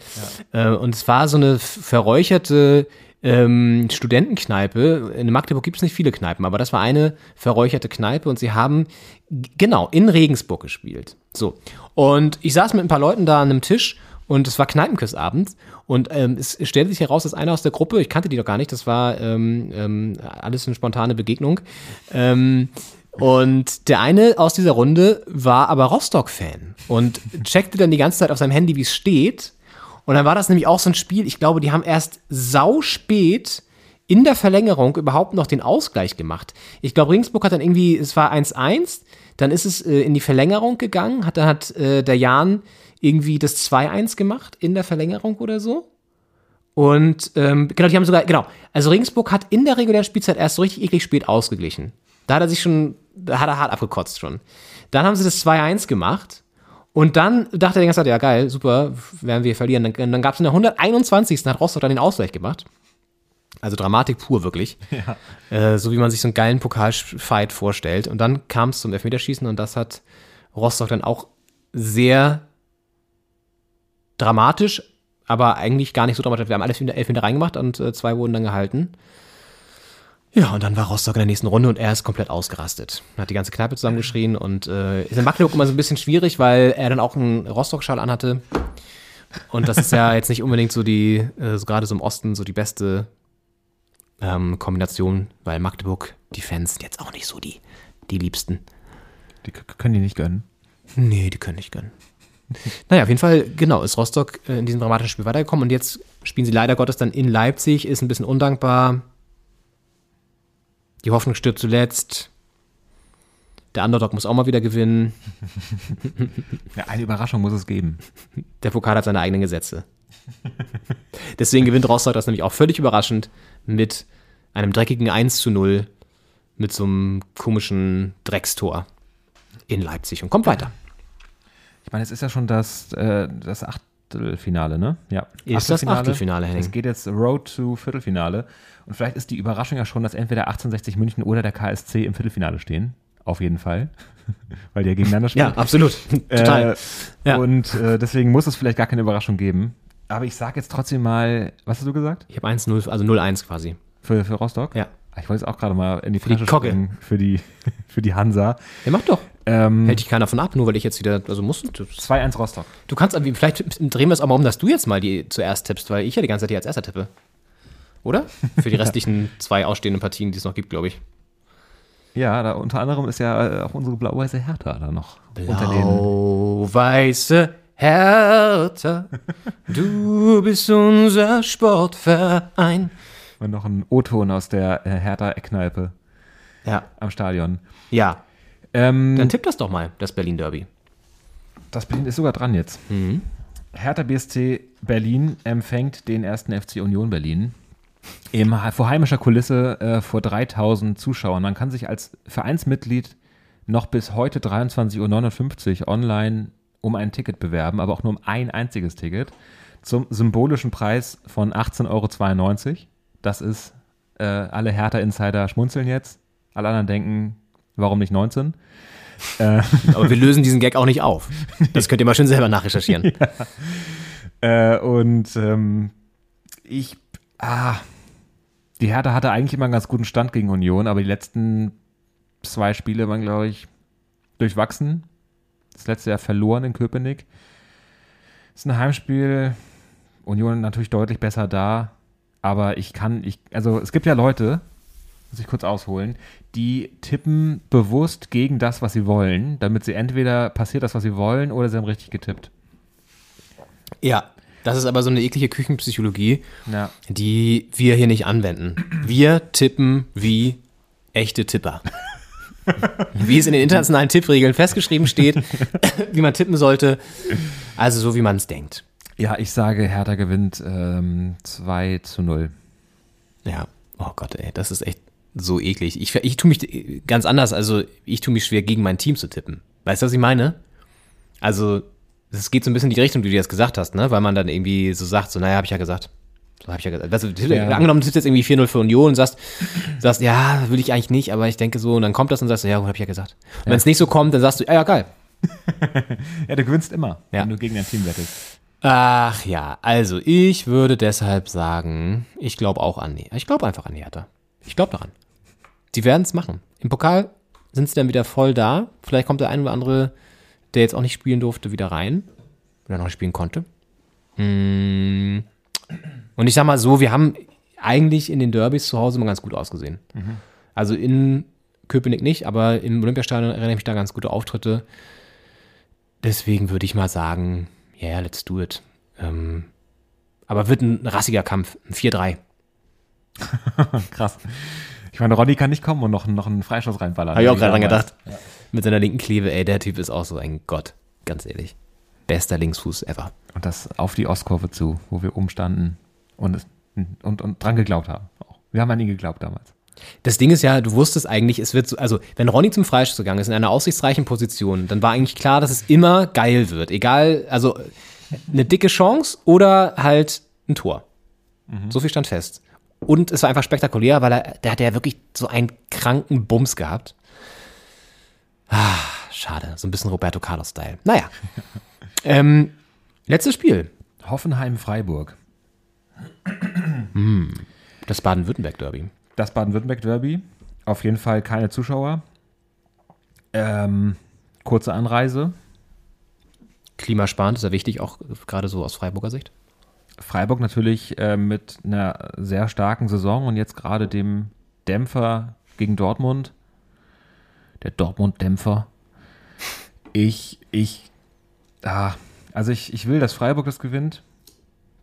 Äh, und es war so eine verräucherte ähm, Studentenkneipe. In Magdeburg gibt es nicht viele Kneipen, aber das war eine verräucherte Kneipe und sie haben genau in Regensburg gespielt. So. Und ich saß mit ein paar Leuten da an einem Tisch und es war Kneipenküssabend und ähm, es stellte sich heraus, dass einer aus der Gruppe, ich kannte die doch gar nicht, das war ähm, ähm, alles eine spontane Begegnung. Ähm, und der eine aus dieser Runde war aber Rostock-Fan und checkte dann die ganze Zeit auf seinem Handy, wie es steht. Und dann war das nämlich auch so ein Spiel, ich glaube, die haben erst sau spät in der Verlängerung überhaupt noch den Ausgleich gemacht. Ich glaube, Regensburg hat dann irgendwie, es war 1-1, dann ist es äh, in die Verlängerung gegangen, hat, dann hat äh, der Jan irgendwie das 2-1 gemacht in der Verlängerung oder so. Und ähm, genau, die haben sogar, genau, also Regensburg hat in der regulären Spielzeit erst so richtig eklig spät ausgeglichen. Da hat er sich schon, da hat er hart abgekotzt schon. Dann haben sie das 2-1 gemacht und dann dachte er die ganze Zeit, ja geil, super, werden wir verlieren. Dann, dann gab es in der 121. hat Rostock dann den Ausgleich gemacht. Also Dramatik pur wirklich. [LAUGHS] Äh, so wie man sich so einen geilen Pokalfight vorstellt. Und dann kam es zum Elfmeterschießen und das hat Rostock dann auch sehr dramatisch, aber eigentlich gar nicht so dramatisch. Wir haben alles in der Elfmeter reingemacht und äh, zwei wurden dann gehalten. Ja, und dann war Rostock in der nächsten Runde und er ist komplett ausgerastet. Hat die ganze Kneipe zusammengeschrien und äh, ist in Magdeburg immer so ein bisschen schwierig, weil er dann auch einen Rostock-Schal anhatte. Und das ist ja jetzt nicht unbedingt so die, äh, so gerade so im Osten, so die beste ähm, Kombination, weil Magdeburg, die Fans sind jetzt auch nicht so die, die Liebsten. Die können die nicht gönnen. Nee, die können nicht gönnen. Naja, auf jeden Fall, genau, ist Rostock äh, in diesem dramatischen Spiel weitergekommen und jetzt spielen sie leider Gottes dann in Leipzig, ist ein bisschen undankbar. Die Hoffnung stirbt zuletzt. Der Underdog muss auch mal wieder gewinnen. [LAUGHS] Ja, eine Überraschung muss es geben. Der Pokal hat seine eigenen Gesetze. [LAUGHS] Deswegen gewinnt Rostock das nämlich auch völlig überraschend mit einem dreckigen 1 zu 0 mit so einem komischen Dreckstor in Leipzig und kommt weiter. Ich meine, es ist ja schon das, äh, das Achtelfinale, ne? Ja. Ist das Achtelfinale, Henning. Es geht jetzt Road to Viertelfinale. Und vielleicht ist die Überraschung ja schon, dass entweder 1860 München oder der KSC im Viertelfinale stehen. Auf jeden Fall. [LAUGHS] Weil die ja gegeneinander spielen. Ja, absolut. Total. Äh, Ja. Und äh, deswegen muss es vielleicht gar keine Überraschung geben. Aber ich sage jetzt trotzdem mal, was hast du gesagt? Ich habe 1-0, also 0-1 quasi. Für, für Rostock? Ja. Ich wollte jetzt auch gerade mal in die Für die Tasche Kogge. für die, [LAUGHS] für die Hansa. Ja, mach doch. Ähm, Hält dich keiner von ab, nur weil ich jetzt wieder, also musst du. 2-1 Rostock. Du kannst, vielleicht drehen wir es auch mal um, dass du jetzt mal die zuerst tippst, weil ich ja die ganze Zeit hier als erster tippe. Oder? Für die [LAUGHS] restlichen zwei ausstehenden Partien, die es noch gibt, glaube ich. Ja, da unter anderem ist ja auch unsere blau-weiße Hertha da noch. Blau-weiße Hertha, du bist unser Sportverein. Und noch ein O-Ton aus der äh, Hertha-Eckkneipe Ja. am Stadion. Ja. Ähm, Dann tipp das doch mal, das Berlin Derby. das Berlin ist sogar dran jetzt. Mhm. Hertha BSC Berlin empfängt den ersten FC Union Berlin. Im, vor heimischer Kulisse äh, vor 3000 Zuschauern. Man kann sich als Vereinsmitglied noch bis heute 23.59 Uhr online um ein Ticket bewerben, aber auch nur um ein einziges Ticket. Zum symbolischen Preis von 18,92 Euro. Das ist, äh, alle Hertha-Insider schmunzeln jetzt. Alle anderen denken, warum nicht 19? Äh, [LAUGHS] Aber wir lösen diesen Gag auch nicht auf. Das könnt ihr mal schön selber nachrecherchieren. [LAUGHS] Äh, und ähm, ich, ah, die Hertha hatte eigentlich immer einen ganz guten Stand gegen Union, aber die letzten zwei Spiele waren, glaube ich, durchwachsen. Das letzte Jahr verloren in Köpenick. Ist ein Heimspiel. Union natürlich deutlich besser da. Aber ich kann, ich, also es gibt ja Leute, muss ich kurz ausholen, die tippen bewusst gegen das, was sie wollen, damit sie entweder passiert das, was sie wollen, oder sie haben richtig getippt. Ja, das ist aber so eine eklige Küchenpsychologie, Ja. die wir hier nicht anwenden. Wir tippen wie echte Tipper. [LAUGHS] [LAUGHS] wie es in den internationalen Tippregeln festgeschrieben steht, wie man tippen sollte. Also so, wie man es denkt. Ja, ich sage, Hertha gewinnt ähm, 2 zu 0. Ja, oh Gott, ey, das ist echt so eklig. Ich, ich tue mich ganz anders, also ich tue mich schwer, gegen mein Team zu tippen. Weißt du, was ich meine? Also, es geht so ein bisschen in die Richtung, die du jetzt gesagt hast, ne? Weil man dann irgendwie so sagt, so, naja, habe ich ja gesagt. So habe ich ja gesagt. Du, Ja. angenommen, du tippst jetzt irgendwie 4-0 für Union und sagst, sagst, ja, will ich eigentlich nicht, aber ich denke so, und dann kommt das und sagst du, ja, gut, habe ich ja gesagt. Und wenn es nicht so kommt, dann sagst du, ja, ja, geil. [LAUGHS] Ja, du gewinnst immer, Ja. wenn du gegen dein Team wettest. Ach ja, also ich würde deshalb sagen, ich glaube auch an die. Ich glaube einfach an die Hertha. Ich glaube daran. Die werden es machen. Im Pokal sind sie dann wieder voll da. Vielleicht kommt der ein oder andere, der jetzt auch nicht spielen durfte, wieder rein. Oder noch nicht spielen konnte. Mm. Und ich sag mal so, wir haben eigentlich in den Derbys zu Hause immer ganz gut ausgesehen. Mhm. Also in Köpenick nicht, aber im Olympiastadion erinnere ich mich da ganz gute Auftritte. Deswegen würde ich mal sagen, ja, yeah, let's do it. Ähm, aber wird ein rassiger Kampf, ein 4-3. [LAUGHS] Krass. Ich meine, Ronny kann nicht kommen und noch, noch einen Freischuss reinballern. Habe ich auch gerade dran gedacht. Mit seiner linken Klebe, ey, der Typ ist auch so ein Gott, ganz ehrlich. Bester Linksfuß ever. Und das auf die Ostkurve zu, wo wir umstanden und, und, und dran geglaubt haben. Auch. Wir haben an ihn geglaubt damals. Das Ding ist ja, du wusstest eigentlich, es wird so, also wenn Ronny zum Freischuss gegangen ist in einer aussichtsreichen Position, dann war eigentlich klar, dass es immer geil wird. Egal, also eine dicke Chance oder halt ein Tor. So viel stand fest. Und es war einfach spektakulär, weil er, der hatte ja wirklich so einen kranken Bums gehabt. Ah, schade. So ein bisschen Roberto Carlos-Style. Naja. [LAUGHS] ähm, letztes Spiel. Hoffenheim-Freiburg. [CLEARS THROAT] Das Baden-Württemberg-Derby. Das Baden-Württemberg-Derby. Auf jeden Fall keine Zuschauer. Ähm, kurze Anreise. Klimasparend ist ja wichtig, auch gerade so aus Freiburger Sicht. Freiburg natürlich äh, mit einer sehr starken Saison und jetzt gerade dem Dämpfer gegen Dortmund. Der Dortmund-Dämpfer. Ich, ich, ah, also ich, ich will, dass Freiburg das gewinnt.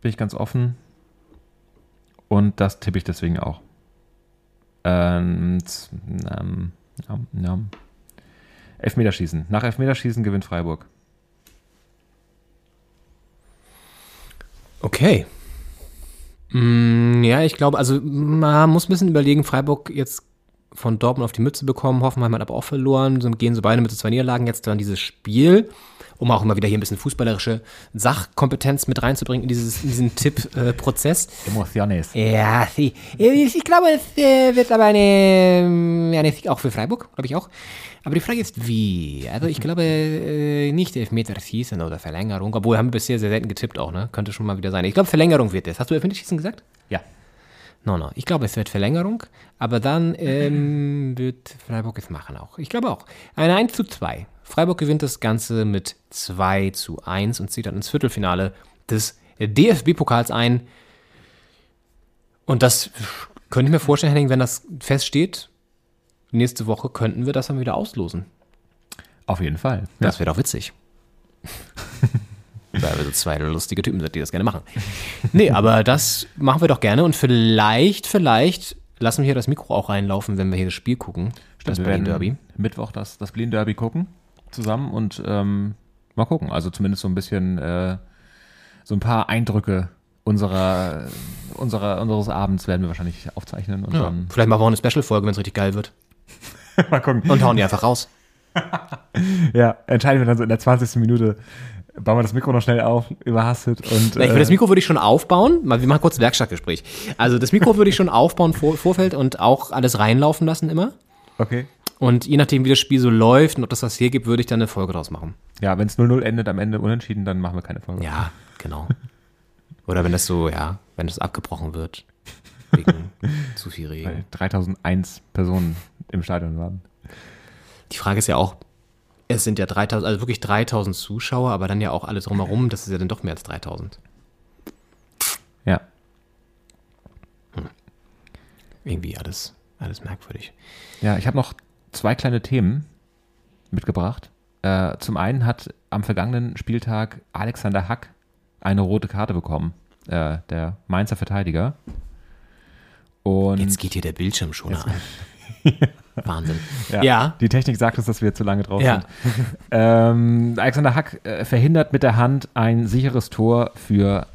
Bin ich ganz offen. Und das tippe ich deswegen auch. Ähm, z- ähm, ja, ja. Elfmeterschießen. Nach Elfmeterschießen gewinnt Freiburg. Okay. Mm, ja, ich glaube, also man muss ein bisschen überlegen, Freiburg jetzt von Dortmund auf die Mütze bekommen, Hoffenheim hat aber auch verloren, so gehen so beide mit so zwei Niederlagen jetzt dann dieses Spiel, um auch immer wieder hier ein bisschen fußballerische Sachkompetenz mit reinzubringen in, dieses, in diesen Tipp-Prozess. Emociones. Ja, sie. Ich, ich glaube, es äh, wird aber eine, eine Sieg auch für Freiburg, glaube ich auch. Aber die Frage ist, wie? Also ich glaube äh, nicht Elfmeterschießen oder Verlängerung, obwohl haben wir bisher sehr selten getippt auch, ne? Könnte schon mal wieder sein. Ich glaube, Verlängerung wird es. Hast du Elfmeterschießen gesagt? Ja. No, no. Ich glaube, es wird Verlängerung, aber dann [CLEARS THROAT] ähm, wird Freiburg es machen auch. Ich glaube auch. Eine 1 zu 2. Freiburg gewinnt das Ganze mit 2 zu 1 und zieht dann ins Viertelfinale des DFB-Pokals ein. Und das könnte ich mir vorstellen, Henning, wenn das feststeht, nächste Woche könnten wir das dann wieder auslosen. Auf jeden Fall. Das wäre doch witzig. [LAUGHS] Weil wir so zwei lustige Typen sind, die das gerne machen. Nee, aber das machen wir doch gerne und vielleicht, vielleicht lassen wir hier das Mikro auch reinlaufen, wenn wir hier das Spiel gucken. das wir werden Berlin-Derby. Mittwoch das, das Berlin Derby gucken zusammen und ähm, mal gucken. Also zumindest so ein bisschen, äh, so ein paar Eindrücke unserer, unserer, unseres Abends werden wir wahrscheinlich aufzeichnen und Ja, dann vielleicht machen wir auch eine Special-Folge, wenn es richtig geil wird. [LAUGHS] mal gucken. Und hauen die einfach raus. [LAUGHS] Ja, entscheiden wir dann so in der 20. Minute. Bauen wir das Mikro noch schnell auf, überhastet und. Na, ich will das Mikro würde ich schon aufbauen. Mal, wir machen kurz ein Werkstattgespräch. Also das Mikro würde ich schon aufbauen vor Vorfeld und auch alles reinlaufen lassen immer. Okay. Und je nachdem, wie das Spiel so läuft und ob das was hier gibt, würde ich dann eine Folge draus machen. Ja, wenn es 0-0 endet, am Ende unentschieden, dann machen wir keine Folge. Ja, genau. Oder wenn das so, ja, wenn das abgebrochen wird. [LAUGHS] Wegen zu viel Regen. Weil 3001 Personen im Stadion waren. Die Frage ist ja auch, es sind ja 3000, also wirklich 3000 Zuschauer, aber dann ja auch alle drumherum, das ist ja dann doch mehr als 3000. Ja. Irgendwie alles, alles merkwürdig. Ja, ich habe noch zwei kleine Themen mitgebracht. Äh, zum einen hat am vergangenen Spieltag Alexander Hack eine rote Karte bekommen, äh, der Mainzer Verteidiger. Und Jetzt geht hier der Bildschirm schon an. [LAUGHS] [LAUGHS] Wahnsinn. Ja, Ja. Die Technik sagt uns, dass wir zu lange drauf Ja. sind. Ähm, Alexander Hack äh, verhindert mit der Hand ein sicheres Tor für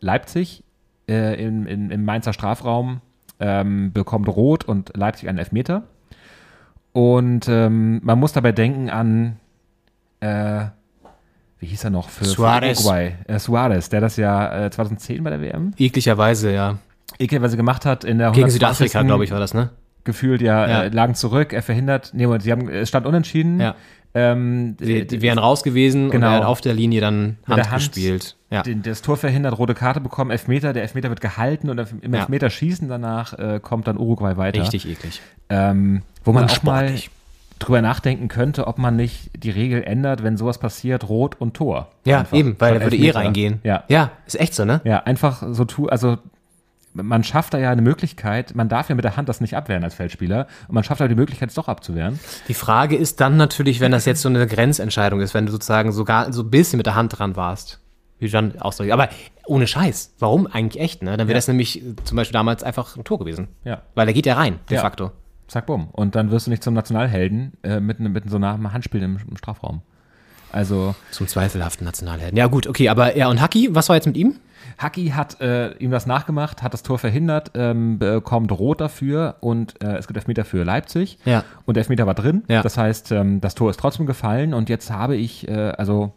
Leipzig äh, im, im, im Mainzer Strafraum, ähm, bekommt Rot und Leipzig einen Elfmeter. Und ähm, man muss dabei denken an, äh, wie hieß er noch für, Suarez. für Uruguay? Äh, Suarez, der das ja äh, 2010 bei der WM Ekligerweise, ja. ekligerweise gemacht hat in der Gegen 120. Südafrika, glaube ich, war das, ne? Gefühlt, ja, Ja. Äh, lagen zurück, er verhindert, nee, Moment, sie haben, es stand unentschieden. Ja. Ähm, Die, die wären raus gewesen Genau. und er hat auf der Linie dann mit der Hand, Hand gespielt. Ja. den, das Tor verhindert, rote Karte bekommen, Elfmeter, der Elfmeter wird gehalten und im. Elfmeter schießen danach äh, kommt dann Uruguay weiter. Richtig eklig. Ähm, wo man auch mal drüber nachdenken könnte, ob man nicht die Regel ändert, wenn sowas passiert, Rot und Tor. Ja, Einfach. eben, weil er würde eh reingehen. Ja. Ja, ist echt so, ne? Ja, einfach so tu, also man schafft da ja eine Möglichkeit, man darf ja mit der Hand das nicht abwehren als Feldspieler und man schafft aber die Möglichkeit, es doch abzuwehren. Die Frage ist dann natürlich, wenn das jetzt so eine Grenzentscheidung ist, wenn du sozusagen sogar so ein bisschen mit der Hand dran warst. Wie Jan ausdrückt. Aber ohne Scheiß. Warum eigentlich echt, ne? Dann wäre Ja. das nämlich zum Beispiel damals einfach ein Tor gewesen. Ja. Weil er geht ja rein, de Ja. facto. Zack, bumm. Und dann wirst du nicht zum Nationalhelden äh, mit, ne- mit so einem Handspiel im, im Strafraum. Also Zum zweifelhaften Nationalhelden. Ja, gut, okay, aber er und Haki, was war jetzt mit ihm? Haki hat äh, ihm das nachgemacht, hat das Tor verhindert, ähm, bekommt Rot dafür und äh, es gibt Elfmeter für Leipzig. Ja. Und der Elfmeter war drin. Ja. Das heißt, ähm, das Tor ist trotzdem gefallen und jetzt habe ich, äh, also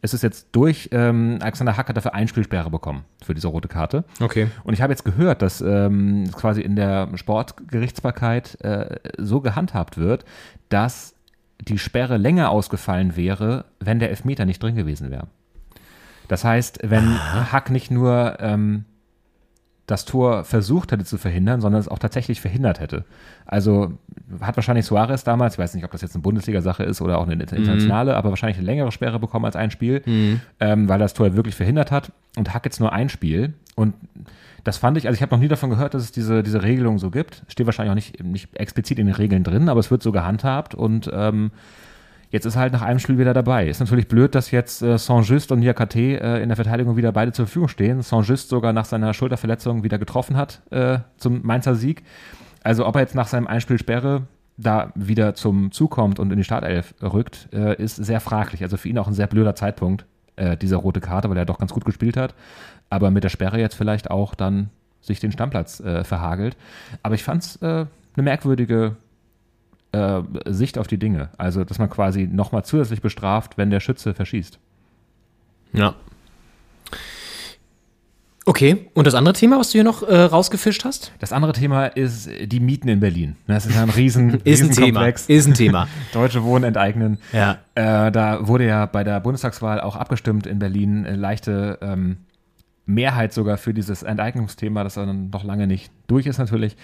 es ist jetzt durch, ähm, Alexander Hack hat dafür Einspielsperre bekommen für diese rote Karte. Okay. Und ich habe jetzt gehört, dass ähm, quasi in der Sportgerichtsbarkeit äh, so gehandhabt wird, dass die Sperre länger ausgefallen wäre, wenn der Elfmeter nicht drin gewesen wäre. Das heißt, wenn Hack nicht nur ähm, das Tor versucht hätte zu verhindern, sondern es auch tatsächlich verhindert hätte. Also hat wahrscheinlich Suarez damals, ich weiß nicht, ob das jetzt eine Bundesliga-Sache ist oder auch eine internationale, aber wahrscheinlich eine längere Sperre bekommen als ein Spiel, ähm, weil das Tor wirklich verhindert hat und Hack jetzt nur ein Spiel. Und das fand ich, also ich habe noch nie davon gehört, dass es diese, diese Regelung so gibt. Steht wahrscheinlich auch nicht, nicht explizit in den Regeln drin, aber es wird so gehandhabt und ähm, Jetzt ist er halt nach einem Spiel wieder dabei. Ist natürlich blöd, dass jetzt äh, Saint-Just und Niakate äh, in der Verteidigung wieder beide zur Verfügung stehen. Saint-Just sogar nach seiner Schulterverletzung wieder getroffen hat äh, zum Mainzer Sieg. Also ob er jetzt nach seinem Einspiel Sperre da wieder zum Zug kommt und in die Startelf rückt, äh, ist sehr fraglich. Also für ihn auch ein sehr blöder Zeitpunkt, äh, dieser rote Karte, weil er doch ganz gut gespielt hat. Aber mit der Sperre jetzt vielleicht auch dann sich den Stammplatz äh, verhagelt. Aber ich fand es äh, eine merkwürdige äh, Sicht auf die Dinge. Also, dass man quasi nochmal zusätzlich bestraft, wenn der Schütze verschießt. Ja. Okay, und das andere Thema, was du hier noch äh, rausgefischt hast? Das andere Thema ist die Mieten in Berlin. Das ist ja ein riesen, [LAUGHS] Ist ein Thema. Ist ein Thema. [LAUGHS] Deutsche Wohnen enteignen. Ja. Äh, da wurde ja bei der Bundestagswahl auch abgestimmt in Berlin. Äh, leichte ähm, Mehrheit sogar für dieses Enteignungsthema, das dann noch lange nicht durch ist natürlich.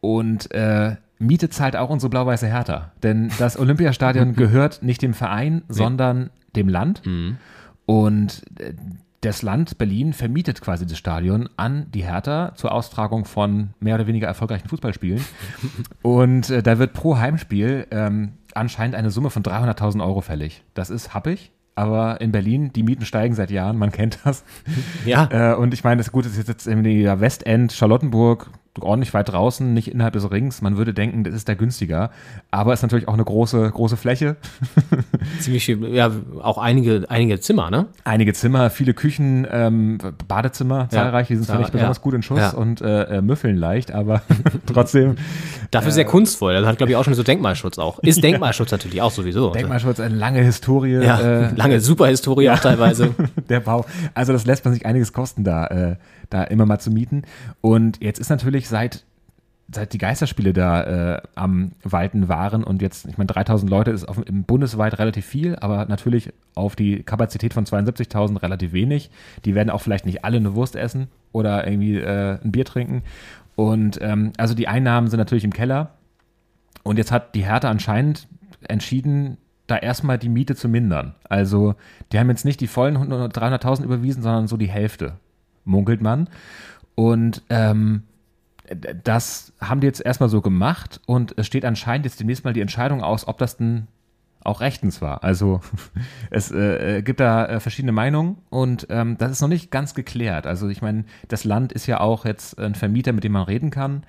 Und äh, Miete zahlt auch unsere blau-weiße Hertha. Denn das Olympiastadion [LAUGHS] gehört nicht dem Verein, sondern dem Land. Und äh, das Land Berlin vermietet quasi das Stadion an die Hertha zur Austragung von mehr oder weniger erfolgreichen Fußballspielen. [LAUGHS] Und äh, da wird pro Heimspiel ähm, anscheinend eine Summe von 300.000 Euro fällig. Das ist happig. Aber in Berlin, die Mieten steigen seit Jahren, man kennt das. Ja. Äh, und ich meine, das Gute ist jetzt im Westend, Charlottenburg, ordentlich weit draußen, nicht innerhalb des Rings. Man würde denken, das ist da günstiger. Aber es ist natürlich auch eine große, große Fläche. [LAUGHS] Ziemlich viel, ja, auch einige, einige Zimmer, ne? Einige Zimmer, viele Küchen, ähm, Badezimmer, zahlreich, die sind zwar Ja, nicht besonders ja. gut in Schuss Ja. und äh, äh, müffeln leicht, aber [LAUGHS] trotzdem. Dafür sehr kunstvoll. Das hat, glaube ich, auch schon so Denkmalschutz auch. Ist [LAUGHS] Denkmalschutz natürlich auch sowieso. Denkmalschutz, eine lange Historie. Ja, äh, lange Superhistorie auch teilweise. der Bau. Also das lässt man sich einiges kosten, da, äh, da immer mal zu mieten. Und jetzt ist natürlich seit seit die Geisterspiele da äh, am Walten waren und jetzt, ich meine, 3000 Leute ist auf, bundesweit relativ viel, aber natürlich auf die Kapazität von 72.000 relativ wenig. Die werden auch vielleicht nicht alle eine Wurst essen oder irgendwie äh, ein Bier trinken. Und ähm, also die Einnahmen sind natürlich im Keller. Und jetzt hat die Hertha anscheinend entschieden, da erstmal die Miete zu mindern. Also die haben jetzt nicht die vollen 300.000 überwiesen, sondern so die Hälfte, munkelt man. Und ähm, das haben die jetzt erstmal so gemacht und es steht anscheinend jetzt demnächst mal die Entscheidung aus, ob das denn auch rechtens war. Also [LAUGHS] es äh, gibt da äh, verschiedene Meinungen und ähm, das ist noch nicht ganz geklärt. Also ich meine, das Land ist ja auch jetzt ein Vermieter, mit dem man reden kann.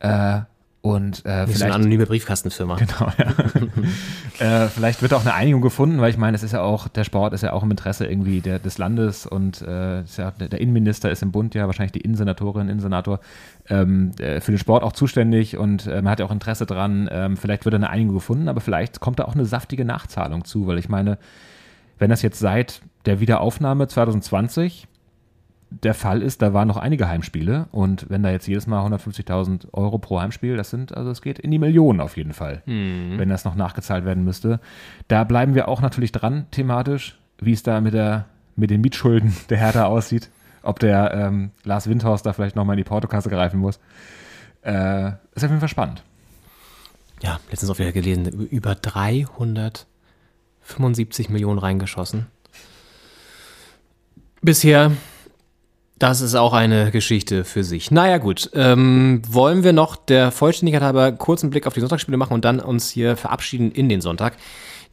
Äh, und äh, Nicht so vielleicht eine anonyme Briefkastenfirma. Genau, ja. [LAUGHS] äh, vielleicht wird auch eine Einigung gefunden, weil ich meine, es ist ja auch, der Sport ist ja auch im Interesse irgendwie der, des Landes und äh, ja, der, der Innenminister ist im Bund ja wahrscheinlich die Innensenatorin, Innensenator ähm, äh, für den Sport auch zuständig und äh, man hat ja auch Interesse dran. Ähm, vielleicht wird eine Einigung gefunden, aber vielleicht kommt da auch eine saftige Nachzahlung zu, weil ich meine, wenn das jetzt seit der Wiederaufnahme 2020 der Fall ist, da waren noch einige Heimspiele und wenn da jetzt jedes Mal 150.000 Euro pro Heimspiel, das sind, also es geht in die Millionen auf jeden Fall, Mhm. wenn das noch nachgezahlt werden müsste. Da bleiben wir auch natürlich dran, thematisch, wie es da mit, der, mit den Mietschulden [LAUGHS] der Hertha aussieht, ob der ähm, Lars Windhorst da vielleicht nochmal in die Portokasse greifen muss. Äh, ist auf jeden Fall spannend. Ja, letztens auch wieder gelesen, über 375 Millionen reingeschossen. Bisher, das ist auch eine Geschichte für sich. Naja, gut. Ähm, wollen wir noch der Vollständigkeit halber kurz einen Blick auf die Sonntagsspiele machen und dann uns hier verabschieden in den Sonntag?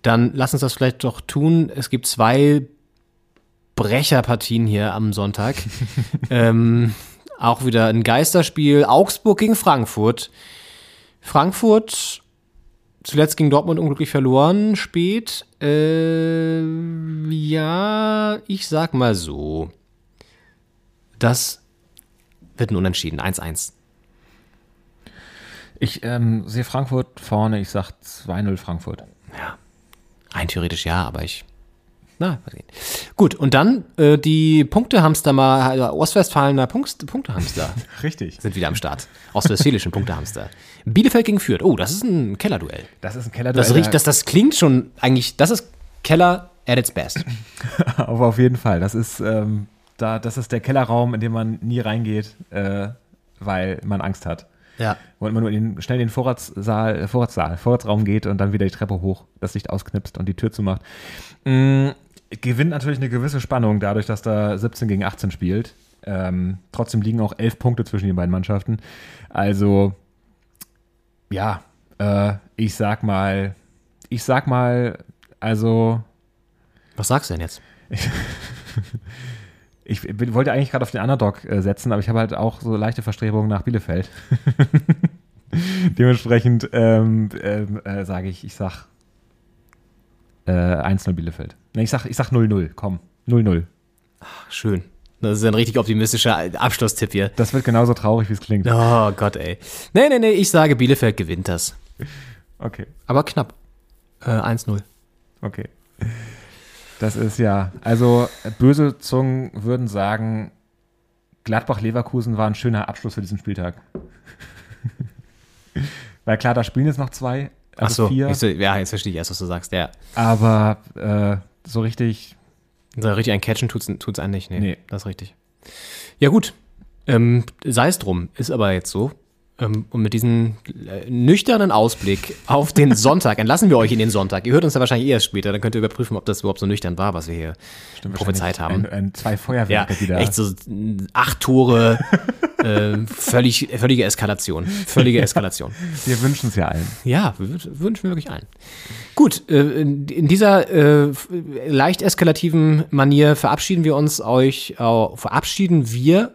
Dann lass uns das vielleicht doch tun. Es gibt zwei Brecherpartien hier am Sonntag. [LAUGHS] ähm, auch wieder ein Geisterspiel. Augsburg gegen Frankfurt. Frankfurt zuletzt gegen Dortmund unglücklich verloren, spät. Äh, ja, ich sag mal so. Das wird ein Unentschieden. 1-1. Ich ähm, sehe Frankfurt vorne, ich sag 2-0 Frankfurt. Ja. Rein theoretisch ja, aber ich. Na, mal sehen. Gut, und dann äh, die Punktehamster mal, äh, Ostwestfalener Punkt, Punktehamster. [LAUGHS] Richtig. Sind wieder am Start. Ostwestfälischen [LAUGHS] Punktehamster. Bielefeld gegen Fürth. Oh, das ist ein Kellerduell. Das ist ein Kellerduell. Das riecht, das, das klingt schon eigentlich, das ist Keller at its best. [LAUGHS] Aber auf jeden Fall. Das ist, ähm, da, das ist der Kellerraum, in den man nie reingeht, äh, weil man Angst hat. Ja. Wo man nur in den, schnell in den Vorratssaal, äh, Vorratssaal, Vorratsraum geht und dann wieder die Treppe hoch, das Licht ausknipst und die Tür zumacht. Mm, gewinnt natürlich eine gewisse Spannung dadurch, dass da 17 gegen 18 spielt. Ähm, trotzdem liegen auch elf Punkte zwischen den beiden Mannschaften. Also, ja, äh, ich sag mal, ich sag mal, also. Was sagst du denn jetzt? [LAUGHS] Ich wollte eigentlich gerade auf den Underdog äh, setzen, aber ich habe halt auch so leichte Verstrebungen nach Bielefeld. [LAUGHS] Dementsprechend ähm, ähm, äh, sage ich, ich sag äh, 1-0 Bielefeld. Nee, ich sag, ich sag 0-0, komm, 0-0. Schön. Das ist ein richtig optimistischer Abschlusstipp hier. Das wird genauso traurig, wie es klingt. Oh Gott, ey. Nee, nee, nee, ich sage, Bielefeld gewinnt das. Okay, Aber knapp. Äh, 1-0. okay. Das ist ja, also böse Zungen würden sagen, Gladbach-Leverkusen war ein schöner Abschluss für diesen Spieltag. [LAUGHS] Weil klar, da spielen jetzt noch zwei, Ach also so, vier. so, ja, jetzt verstehe ich erst, was du sagst. Ja. Aber äh, so richtig, So richtig ein Catchen tut's, tut's einen nicht. Nee, Nee. das ist richtig. Ja, gut. Ähm, sei es drum. Ist aber jetzt so. Ähm, und mit diesem äh, nüchternen Ausblick auf den [LAUGHS] Sonntag entlassen wir euch in den Sonntag. Ihr hört uns ja wahrscheinlich erst später. Dann könnt ihr überprüfen, ob das überhaupt so nüchtern war, was wir hier prophezeit haben. Ein, ein, zwei Ja, Feuerwerke, die da. echt so mm, acht Tore, [LAUGHS] äh, völlig, völlige Eskalation. Völlige Eskalation. Wir wünschen es ja allen. Ja, wir wünsch- wünschen wir wirklich allen. Gut, äh, in dieser äh, leicht eskalativen Manier verabschieden wir uns euch, äh, verabschieden wir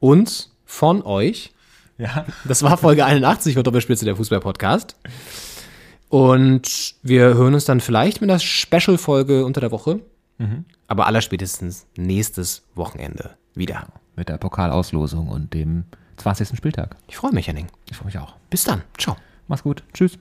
uns von euch. Ja. Das war Folge 81 von Doppelspitze der Fußball-Podcast. Und wir hören uns dann vielleicht mit einer Special-Folge unter der Woche. Mhm. Aber allerspätestens nächstes Wochenende wieder. Mit der Pokalauslosung und dem 20. Spieltag. Ich freue mich, Henning. Ich freue mich auch. Bis dann. Ciao. Mach's gut. Tschüss.